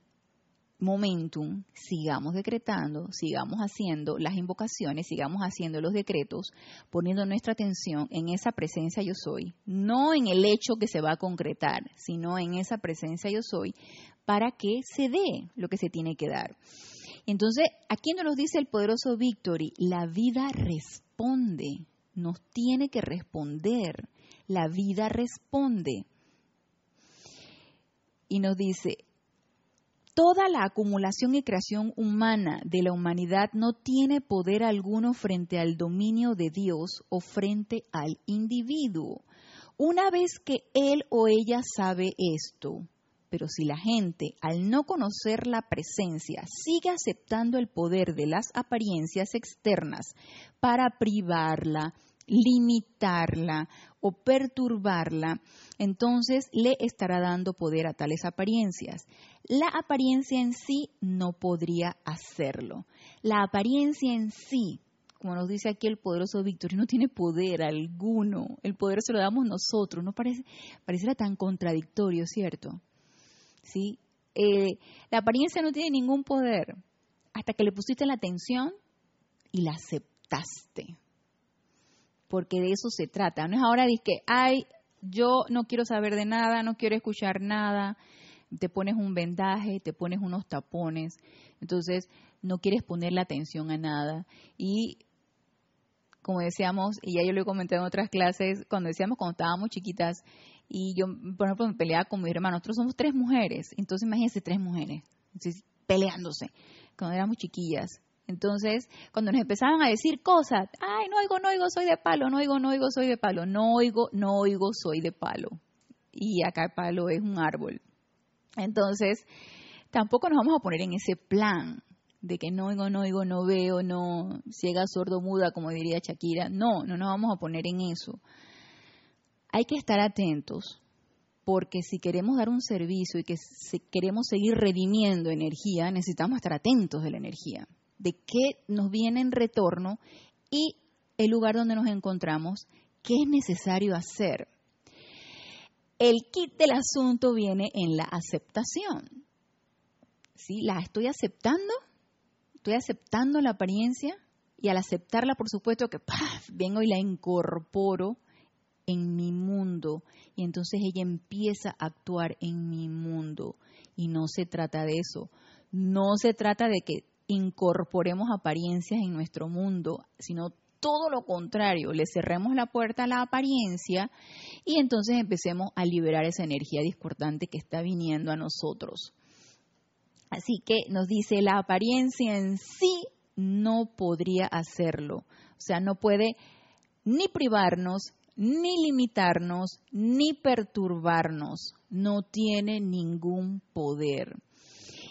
momentum, sigamos decretando, sigamos haciendo las invocaciones, sigamos haciendo los decretos, poniendo nuestra atención en esa presencia yo soy, no en el hecho que se va a concretar, sino en esa presencia yo soy, para que se dé lo que se tiene que dar. Entonces, aquí nos dice el poderoso Victory, la vida responde, nos tiene que responder, la vida responde. Y nos dice, Toda la acumulación y creación humana de la humanidad no tiene poder alguno frente al dominio de Dios o frente al individuo. Una vez que él o ella sabe esto, pero si la gente, al no conocer la presencia, sigue aceptando el poder de las apariencias externas para privarla, limitarla o perturbarla, entonces le estará dando poder a tales apariencias. La apariencia en sí no podría hacerlo. La apariencia en sí, como nos dice aquí el poderoso Víctor, no tiene poder alguno. El poder se lo damos nosotros. No parece, pareciera tan contradictorio, ¿cierto? ¿Sí? Eh, la apariencia no tiene ningún poder hasta que le pusiste la atención y la aceptaste. Porque de eso se trata. No es ahora de que, ay, yo no quiero saber de nada, no quiero escuchar nada, te pones un vendaje, te pones unos tapones, entonces no quieres ponerle atención a nada. Y como decíamos, y ya yo lo he comentado en otras clases, cuando decíamos cuando estábamos chiquitas, y yo, por ejemplo, me peleaba con mi hermano, nosotros somos tres mujeres, entonces imagínense tres mujeres, peleándose, cuando éramos chiquillas. Entonces, cuando nos empezaban a decir cosas, ay, no oigo, no oigo, soy de palo, no oigo, no oigo, soy de palo, no oigo, no oigo, soy de palo. Y acá el palo es un árbol. Entonces, tampoco nos vamos a poner en ese plan de que no oigo, no oigo, no veo, no ciega, sordo, muda, como diría Shakira. No, no nos vamos a poner en eso. Hay que estar atentos, porque si queremos dar un servicio y que queremos seguir redimiendo energía, necesitamos estar atentos de la energía, de qué nos viene en retorno y el lugar donde nos encontramos, qué es necesario hacer. El kit del asunto viene en la aceptación. ¿Sí? La estoy aceptando, estoy aceptando la apariencia y al aceptarla, por supuesto que vengo y la incorporo en mi mundo y entonces ella empieza a actuar en mi mundo y no se trata de eso. No se trata de que incorporemos apariencias en nuestro mundo, sino todo lo contrario, le cerremos la puerta a la apariencia y entonces empecemos a liberar esa energía discordante que está viniendo a nosotros. Así que nos dice, la apariencia en sí no podría hacerlo. O sea, no puede ni privarnos, ni limitarnos, ni perturbarnos. No tiene ningún poder.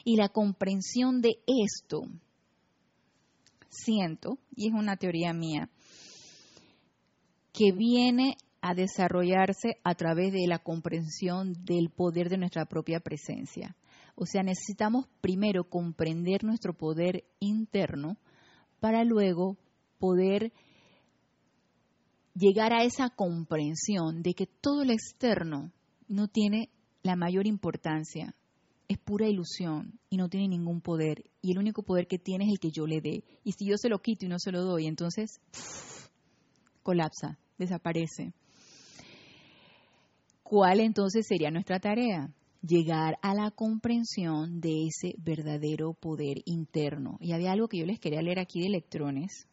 Y la comprensión de esto siento, y es una teoría mía, que viene a desarrollarse a través de la comprensión del poder de nuestra propia presencia. O sea, necesitamos primero comprender nuestro poder interno para luego poder llegar a esa comprensión de que todo lo externo no tiene la mayor importancia, es pura ilusión y no tiene ningún poder. Y el único poder que tiene es el que yo le dé. Y si yo se lo quito y no se lo doy, entonces colapsa, desaparece. ¿Cuál entonces sería nuestra tarea? Llegar a la comprensión de ese verdadero poder interno. Y había algo que yo les quería leer aquí de electrones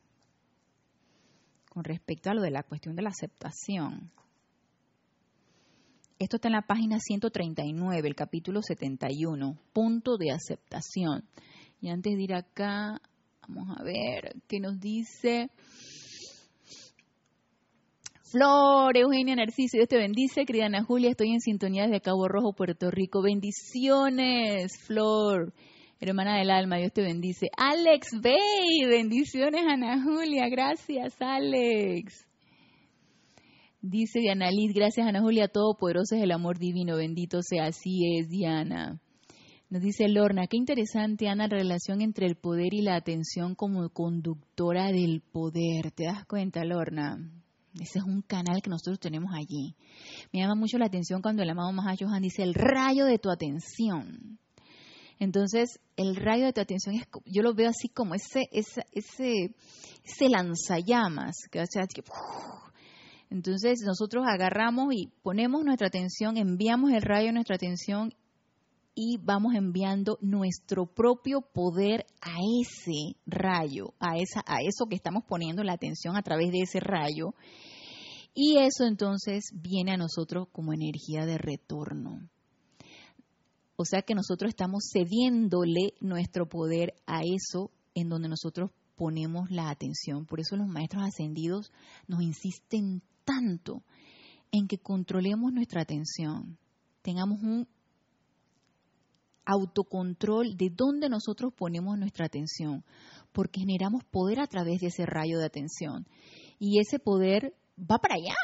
con respecto a lo de la cuestión de la aceptación. Esto está en la página 139, el capítulo 71, punto de aceptación. Y antes de ir acá, vamos a ver qué nos dice. Flor, Eugenia Narciso, Dios te bendice. Querida Ana Julia, estoy en sintonía desde Cabo Rojo, Puerto Rico. Bendiciones, Flor. Hermana del alma, Dios te bendice. Alex Bay, bendiciones Ana Julia, gracias Alex. Dice Diana Liz, gracias Ana Julia, todopoderoso es el amor divino, bendito sea, así es Diana. Nos dice Lorna, qué interesante Ana la relación entre el poder y la atención como conductora del poder. ¿Te das cuenta Lorna? Ese es un canal que nosotros tenemos allí. Me llama mucho la atención cuando el amado Johan dice el rayo de tu atención. Entonces, el rayo de tu atención, es, yo lo veo así como ese, ese, ese, ese lanzallamas. Que, entonces, nosotros agarramos y ponemos nuestra atención, enviamos el rayo de nuestra atención y vamos enviando nuestro propio poder a ese rayo, a, esa, a eso que estamos poniendo la atención a través de ese rayo. Y eso entonces viene a nosotros como energía de retorno. O sea que nosotros estamos cediéndole nuestro poder a eso en donde nosotros ponemos la atención. Por eso los maestros ascendidos nos insisten tanto en que controlemos nuestra atención, tengamos un autocontrol de dónde nosotros ponemos nuestra atención, porque generamos poder a través de ese rayo de atención. Y ese poder va para allá.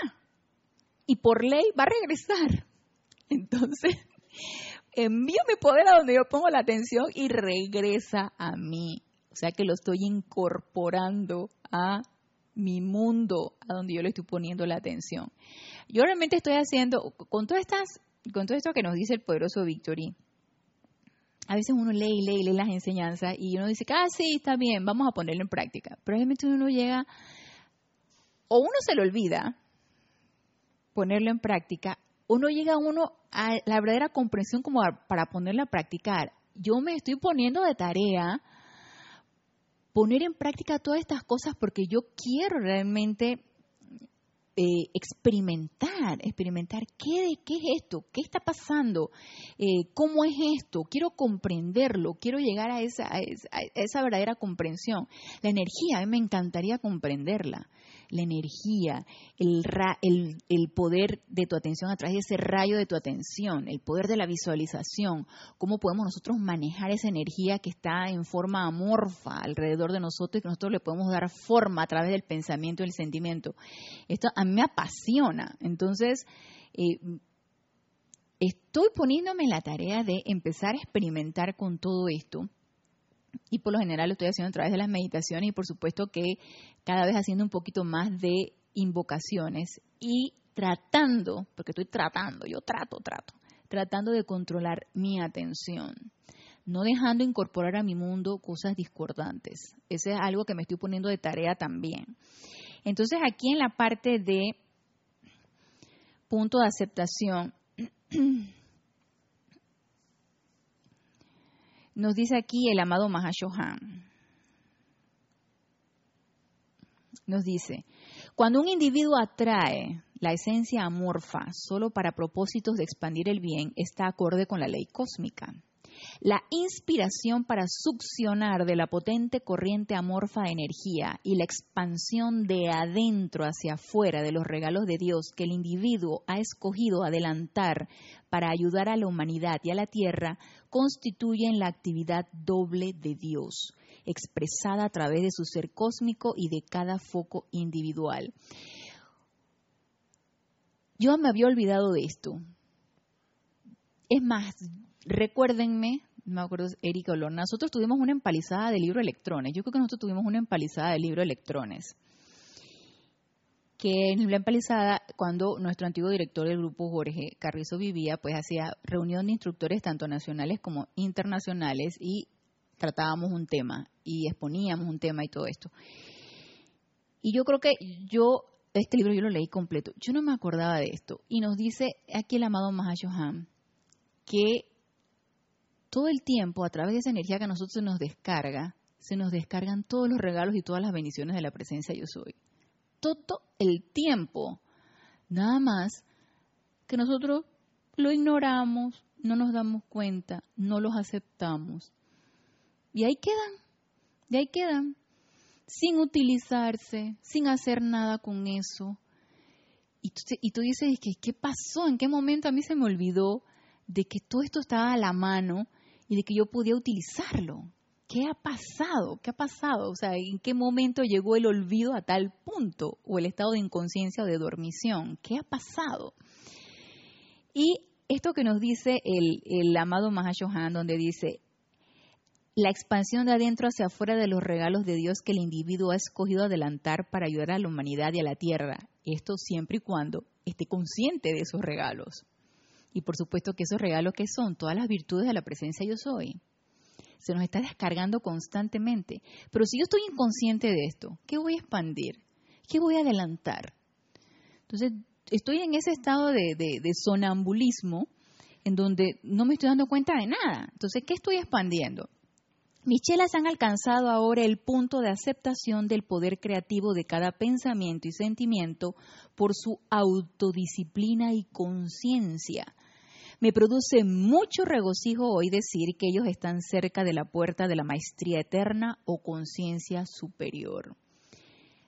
Y por ley va a regresar. Entonces, envío mi poder a donde yo pongo la atención y regresa a mí. O sea que lo estoy incorporando a mi mundo, a donde yo le estoy poniendo la atención. Yo realmente estoy haciendo, con todas estas, con todo esto que nos dice el poderoso Victory, a veces uno lee y lee y lee las enseñanzas y uno dice, ah, sí, está bien, vamos a ponerlo en práctica. Pero realmente uno llega, o uno se lo olvida ponerlo en práctica, uno llega a uno a la verdadera comprensión como para ponerla a practicar. Yo me estoy poniendo de tarea poner en práctica todas estas cosas porque yo quiero realmente eh, experimentar, experimentar qué, qué es esto, qué está pasando, eh, cómo es esto, quiero comprenderlo, quiero llegar a esa, a esa verdadera comprensión. La energía, a mí me encantaría comprenderla la energía, el, el, poder de tu atención a través de ese rayo de tu atención, el poder de la visualización, cómo podemos nosotros manejar esa energía que está en forma amorfa alrededor de nosotros y que nosotros le podemos dar forma a través del pensamiento y el sentimiento. Esto a mí me apasiona. Entonces, eh, estoy poniéndome la tarea de empezar a experimentar con todo esto y por lo general lo estoy haciendo a través de las meditaciones y por supuesto que cada vez haciendo un poquito más de invocaciones y tratando, porque estoy tratando, yo trato, trato, tratando de controlar mi atención, no dejando incorporar a mi mundo cosas discordantes. Ese es algo que me estoy poniendo de tarea también. Entonces aquí en la parte de punto de aceptación, Nos dice aquí el amado Mahashohan. Nos dice, cuando un individuo atrae la esencia amorfa solo para propósitos de expandir el bien, está acorde con la ley cósmica. La inspiración para succionar de la potente corriente amorfa de energía y la expansión de adentro hacia afuera de los regalos de Dios que el individuo ha escogido adelantar para ayudar a la humanidad y a la tierra constituyen la actividad doble de Dios, expresada a través de su ser cósmico y de cada foco individual. Yo me había olvidado de esto. Es más, recuérdenme, me acuerdo, Erika Olor, nosotros tuvimos una empalizada de libro electrones. Yo creo que nosotros tuvimos una empalizada de libro electrones. Que en la empalizada, cuando nuestro antiguo director del grupo, Jorge Carrizo, vivía, pues hacía reunión de instructores tanto nacionales como internacionales y tratábamos un tema y exponíamos un tema y todo esto. Y yo creo que yo, este libro yo lo leí completo, yo no me acordaba de esto. Y nos dice aquí el amado Mahashohan que todo el tiempo, a través de esa energía que a nosotros se nos descarga, se nos descargan todos los regalos y todas las bendiciones de la presencia yo soy. Todo el tiempo. Nada más que nosotros lo ignoramos, no nos damos cuenta, no los aceptamos. Y ahí quedan, y ahí quedan, sin utilizarse, sin hacer nada con eso. Y tú, y tú dices, ¿qué, ¿qué pasó? ¿En qué momento a mí se me olvidó de que todo esto estaba a la mano y de que yo podía utilizarlo? ¿Qué ha pasado? ¿Qué ha pasado? O sea, ¿en qué momento llegó el olvido a tal punto? O el estado de inconsciencia o de dormición. ¿Qué ha pasado? Y esto que nos dice el, el amado Mahashohan, donde dice, la expansión de adentro hacia afuera de los regalos de Dios que el individuo ha escogido adelantar para ayudar a la humanidad y a la tierra. Esto siempre y cuando esté consciente de esos regalos. Y por supuesto que esos regalos que son todas las virtudes de la presencia yo soy se nos está descargando constantemente. Pero si yo estoy inconsciente de esto, ¿qué voy a expandir? ¿Qué voy a adelantar? Entonces, estoy en ese estado de, de sonambulismo en donde no me estoy dando cuenta de nada. Entonces, ¿qué estoy expandiendo? Mis chelas han alcanzado ahora el punto de aceptación del poder creativo de cada pensamiento y sentimiento por su autodisciplina y conciencia. Me produce mucho regocijo hoy decir que ellos están cerca de la puerta de la maestría eterna o conciencia superior.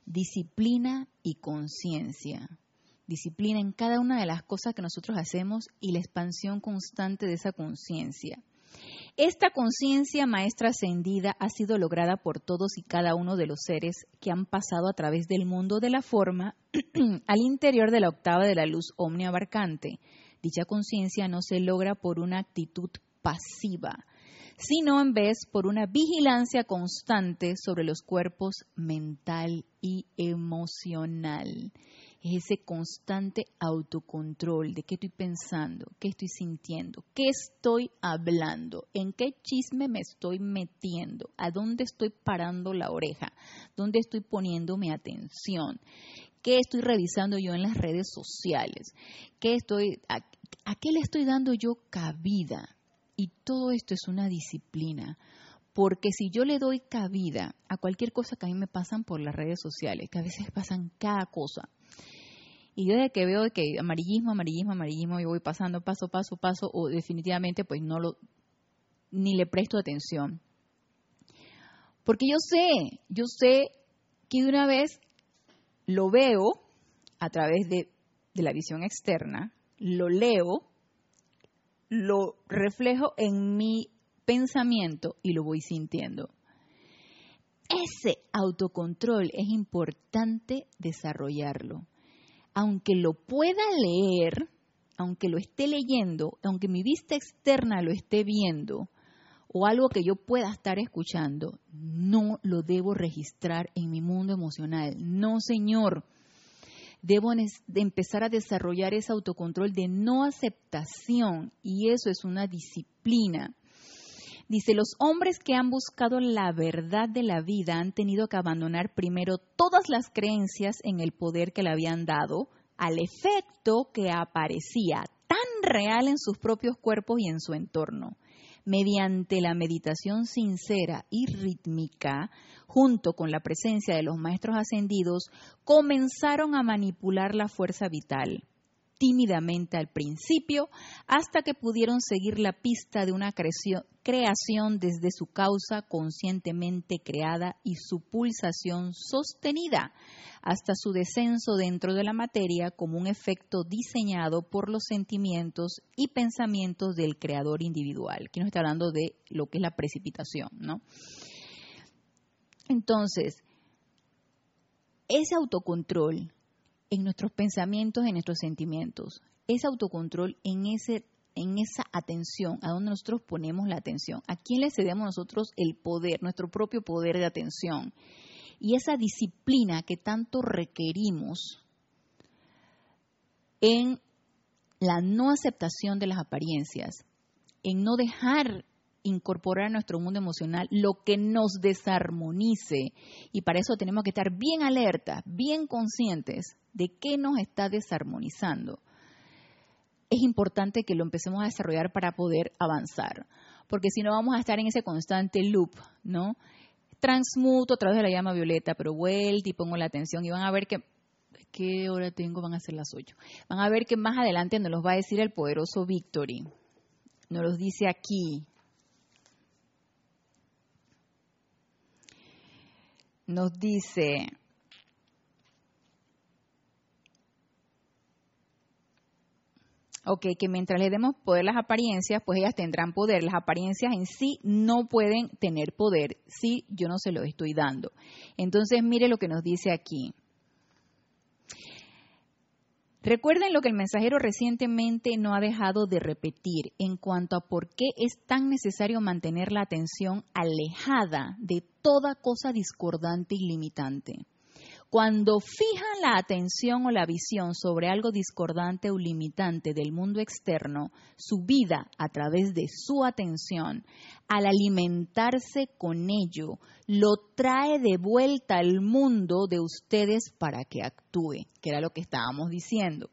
Disciplina y conciencia. Disciplina en cada una de las cosas que nosotros hacemos y la expansión constante de esa conciencia. Esta conciencia maestra ascendida ha sido lograda por todos y cada uno de los seres que han pasado a través del mundo de la forma al interior de la octava de la luz omniabarcante Dicha conciencia no se logra por una actitud pasiva, sino en vez por una vigilancia constante sobre los cuerpos mental y emocional. Es ese constante autocontrol de qué estoy pensando, qué estoy sintiendo, qué estoy hablando, en qué chisme me estoy metiendo, a dónde estoy parando la oreja, dónde estoy poniendo mi atención, qué estoy revisando yo en las redes sociales, qué estoy, ¿a qué le estoy dando yo cabida? Y todo esto es una disciplina, porque si yo le doy cabida a cualquier cosa que a mí me pasan por las redes sociales, que a veces pasan cada cosa, y yo desde que veo que amarillismo, amarillismo, amarillismo, yo voy pasando paso, paso, paso, o definitivamente pues no lo, ni le presto atención. Porque yo sé, yo sé que de una vez lo veo a través de, de la visión externa, lo leo, lo reflejo en mi pensamiento y lo voy sintiendo. Ese autocontrol es importante desarrollarlo. Aunque lo pueda leer, aunque lo esté leyendo, aunque mi vista externa lo esté viendo, o algo que yo pueda estar escuchando, no lo debo registrar en mi mundo emocional. No, señor debo de empezar a desarrollar ese autocontrol de no aceptación y eso es una disciplina. Dice, los hombres que han buscado la verdad de la vida han tenido que abandonar primero todas las creencias en el poder que le habían dado al efecto que aparecía tan real en sus propios cuerpos y en su entorno mediante la meditación sincera y rítmica, junto con la presencia de los maestros ascendidos, comenzaron a manipular la fuerza vital tímidamente al principio, hasta que pudieron seguir la pista de una creación desde su causa conscientemente creada y su pulsación sostenida, hasta su descenso dentro de la materia como un efecto diseñado por los sentimientos y pensamientos del creador individual. Aquí nos está hablando de lo que es la precipitación, ¿no? Entonces, ese autocontrol en nuestros pensamientos, en nuestros sentimientos. Ese autocontrol en, ese, en esa atención, a donde nosotros ponemos la atención. ¿A quién le cedemos nosotros el poder, nuestro propio poder de atención? Y esa disciplina que tanto requerimos en la no aceptación de las apariencias, en no dejar incorporar a nuestro mundo emocional lo que nos desarmonice. Y para eso tenemos que estar bien alertas, bien conscientes de qué nos está desarmonizando. Es importante que lo empecemos a desarrollar para poder avanzar, porque si no vamos a estar en ese constante loop, ¿no? Transmuto a través de la llama violeta, pero vuelta y pongo la atención y van a ver que ¿Qué hora tengo? Van a ser las 8. Van a ver que más adelante nos los va a decir el poderoso Victory. Nos los dice aquí. Nos dice, Ok, que mientras le demos poder a las apariencias, pues ellas tendrán poder. Las apariencias en sí no pueden tener poder si yo no se lo estoy dando. Entonces, mire lo que nos dice aquí. Recuerden lo que el mensajero recientemente no ha dejado de repetir en cuanto a por qué es tan necesario mantener la atención alejada de toda cosa discordante y limitante. Cuando fijan la atención o la visión sobre algo discordante o limitante del mundo externo, su vida a través de su atención, al alimentarse con ello, lo trae de vuelta al mundo de ustedes para que actúe, que era lo que estábamos diciendo.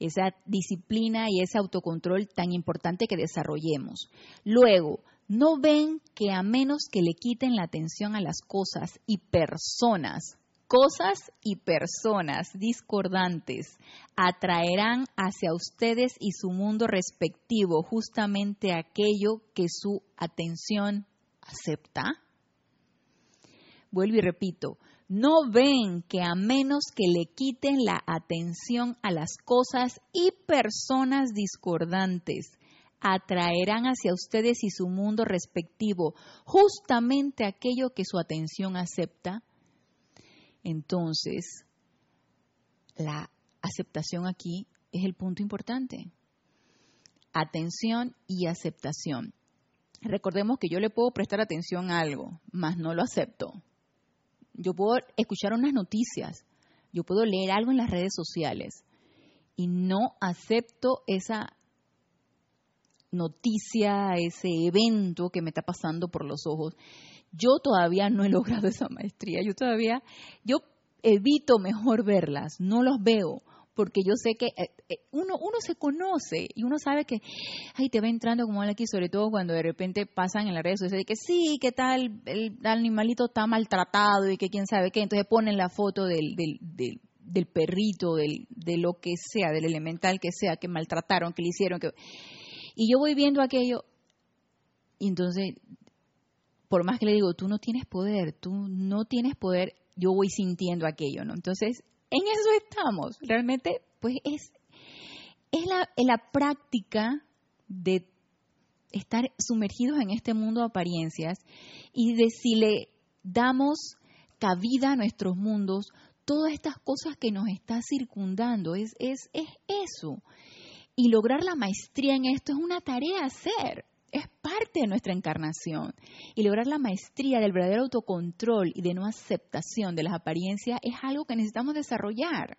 Esa disciplina y ese autocontrol tan importante que desarrollemos. Luego, ¿no ven que a menos que le quiten la atención a las cosas y personas, cosas y personas discordantes atraerán hacia ustedes y su mundo respectivo justamente aquello que su atención acepta? Vuelvo y repito, ¿no ven que a menos que le quiten la atención a las cosas y personas discordantes, atraerán hacia ustedes y su mundo respectivo justamente aquello que su atención acepta? Entonces, la aceptación aquí es el punto importante. Atención y aceptación. Recordemos que yo le puedo prestar atención a algo, mas no lo acepto. Yo puedo escuchar unas noticias, yo puedo leer algo en las redes sociales y no acepto esa noticia, ese evento que me está pasando por los ojos. Yo todavía no he logrado esa maestría, yo todavía, yo evito mejor verlas, no los veo, porque yo sé que eh, eh, uno, uno se conoce y uno sabe que, ay, te va entrando como aquí, sobre todo cuando de repente pasan en las redes sociales que sí, que tal, el, animalito está maltratado y que quién sabe qué, entonces ponen la foto del, del, del, del perrito, del, de lo que sea, del elemental que sea, que maltrataron, que le hicieron, que... Y yo voy viendo aquello y entonces por más que le digo, tú no tienes poder, tú no tienes poder, yo voy sintiendo aquello, ¿no? Entonces, en eso estamos. Realmente, pues es, es la, la práctica de estar sumergidos en este mundo de apariencias y de si le damos cabida a nuestros mundos, todas estas cosas que nos está circundando, es, es, es eso. Y lograr la maestría en esto es una tarea a hacer es parte de nuestra encarnación. Y lograr la maestría del verdadero autocontrol y de no aceptación de las apariencias es algo que necesitamos desarrollar.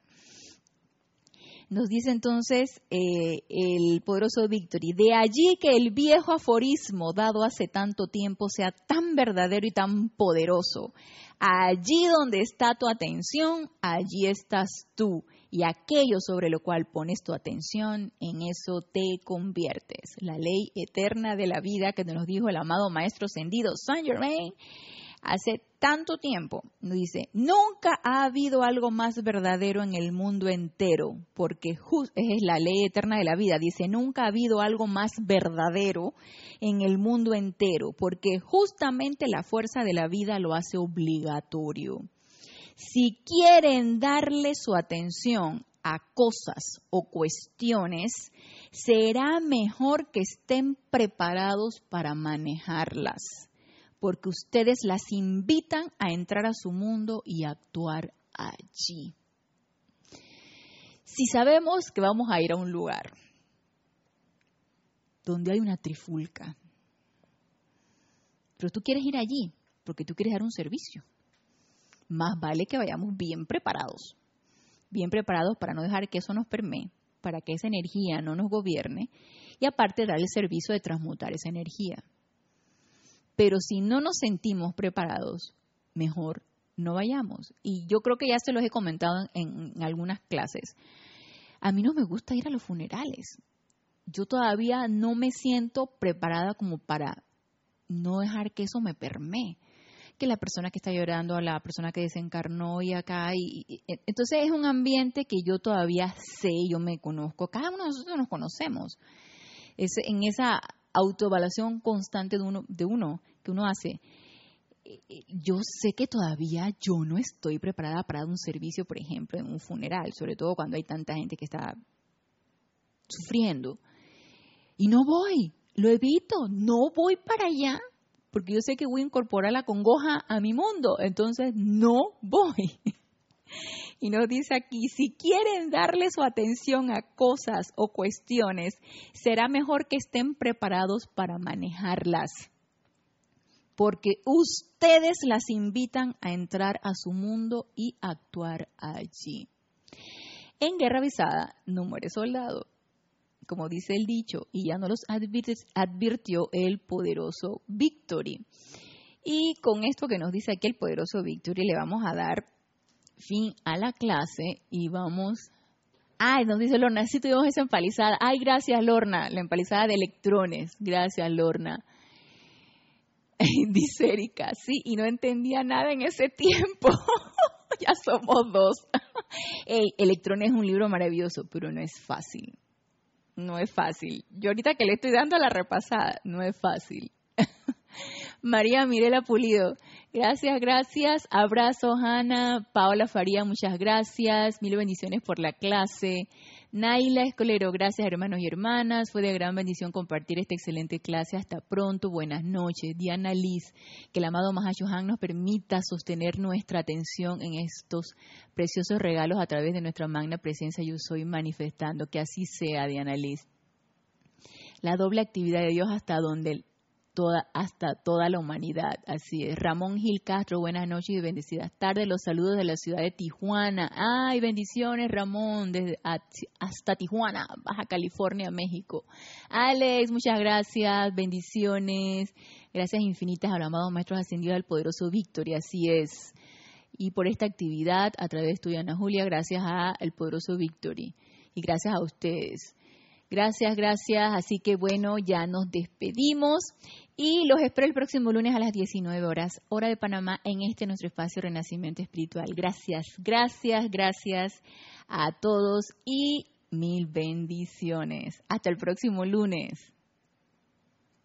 Nos dice entonces eh, el poderoso Victory, de allí que el viejo aforismo dado hace tanto tiempo sea tan verdadero y tan poderoso. Allí donde está tu atención, allí estás tú y aquello sobre lo cual pones tu atención, en eso te conviertes. La ley eterna de la vida que nos dijo el amado Maestro Ascendido Saint Germain hace tanto tiempo, dice, nunca ha habido algo más verdadero en el mundo entero, porque es la ley eterna de la vida, dice, nunca ha habido algo más verdadero en el mundo entero, porque justamente la fuerza de la vida lo hace obligatorio. Si quieren darle su atención a cosas o cuestiones, será mejor que estén preparados para manejarlas, porque ustedes las invitan a entrar a su mundo y actuar allí. Si sabemos que vamos a ir a un lugar donde hay una trifulca, pero tú quieres ir allí porque tú quieres dar un servicio, más vale que vayamos bien preparados, bien preparados para no dejar que eso nos permee, para que esa energía no nos gobierne y aparte dar el servicio de transmutar esa energía. Pero si no nos sentimos preparados, mejor no vayamos. Y yo creo que ya se los he comentado en, algunas clases. A mí no me gusta ir a los funerales. Yo todavía no me siento preparada como para no dejar que eso me permee que la persona que está llorando, a la persona que desencarnó y acá. Y, entonces es un ambiente que yo todavía sé, yo me conozco, cada uno de nosotros nos conocemos. Es en esa autoevaluación constante de uno que uno hace. Eh, eh, yo sé que todavía yo no estoy preparada para dar un servicio, por ejemplo, en un funeral, sobre todo cuando hay tanta gente que está sufriendo. Y no voy, lo evito, no voy para allá porque yo sé que voy a incorporar la congoja a mi mundo, entonces no voy. Y nos dice aquí, si quieren darle su atención a cosas o cuestiones, será mejor que estén preparados para manejarlas, porque ustedes las invitan a entrar a su mundo y actuar allí. En Guerra Avisada, no muere soldado, como dice el dicho, y ya no los advirtió el poderoso Victory. Y con esto que nos dice aquí el poderoso Victory, le vamos a dar fin a la clase y vamos. Ay, nos dice Lorna, sí tuvimos esa empalizada. Ay, gracias Lorna, la empalizada de electrones. Gracias Lorna. dice sí, y no entendía nada en ese tiempo. ya somos dos. Hey, Electrones es un libro maravilloso, pero no es fácil no es fácil. Yo ahorita que le estoy dando la repasada, no es fácil. María Mirela Pulido, gracias, gracias. Abrazo, Hanna. Paola Faría, muchas gracias. Mil bendiciones por la clase. Naila Escolero, gracias hermanos y hermanas. Fue de gran bendición compartir esta excelente clase. Hasta pronto, buenas noches. Diana Liz, que el amado Han nos permita sostener nuestra atención en estos preciosos regalos a través de nuestra magna presencia Yo Soy manifestando. Que así sea, Diana Liz. La doble actividad de Dios hasta donde hasta toda la humanidad. Así es. Ramón Gil Castro, buenas noches y bendecidas tardes. Los saludos de la ciudad de Tijuana. Ay, bendiciones, Ramón, desde hasta Tijuana, Baja California, México. Alex, muchas gracias, bendiciones. Gracias infinitas al amado Maestro Ascendido al poderoso Víctor, y así es. Y por esta actividad, a través de Ana Julia, gracias al poderoso Victory. Y gracias a ustedes. Gracias, gracias. Así que bueno, ya nos despedimos y los espero el próximo lunes a las 19 horas, hora de Panamá, en este nuestro espacio Renacimiento Espiritual. Gracias, gracias, gracias a todos y mil bendiciones. Hasta el próximo lunes.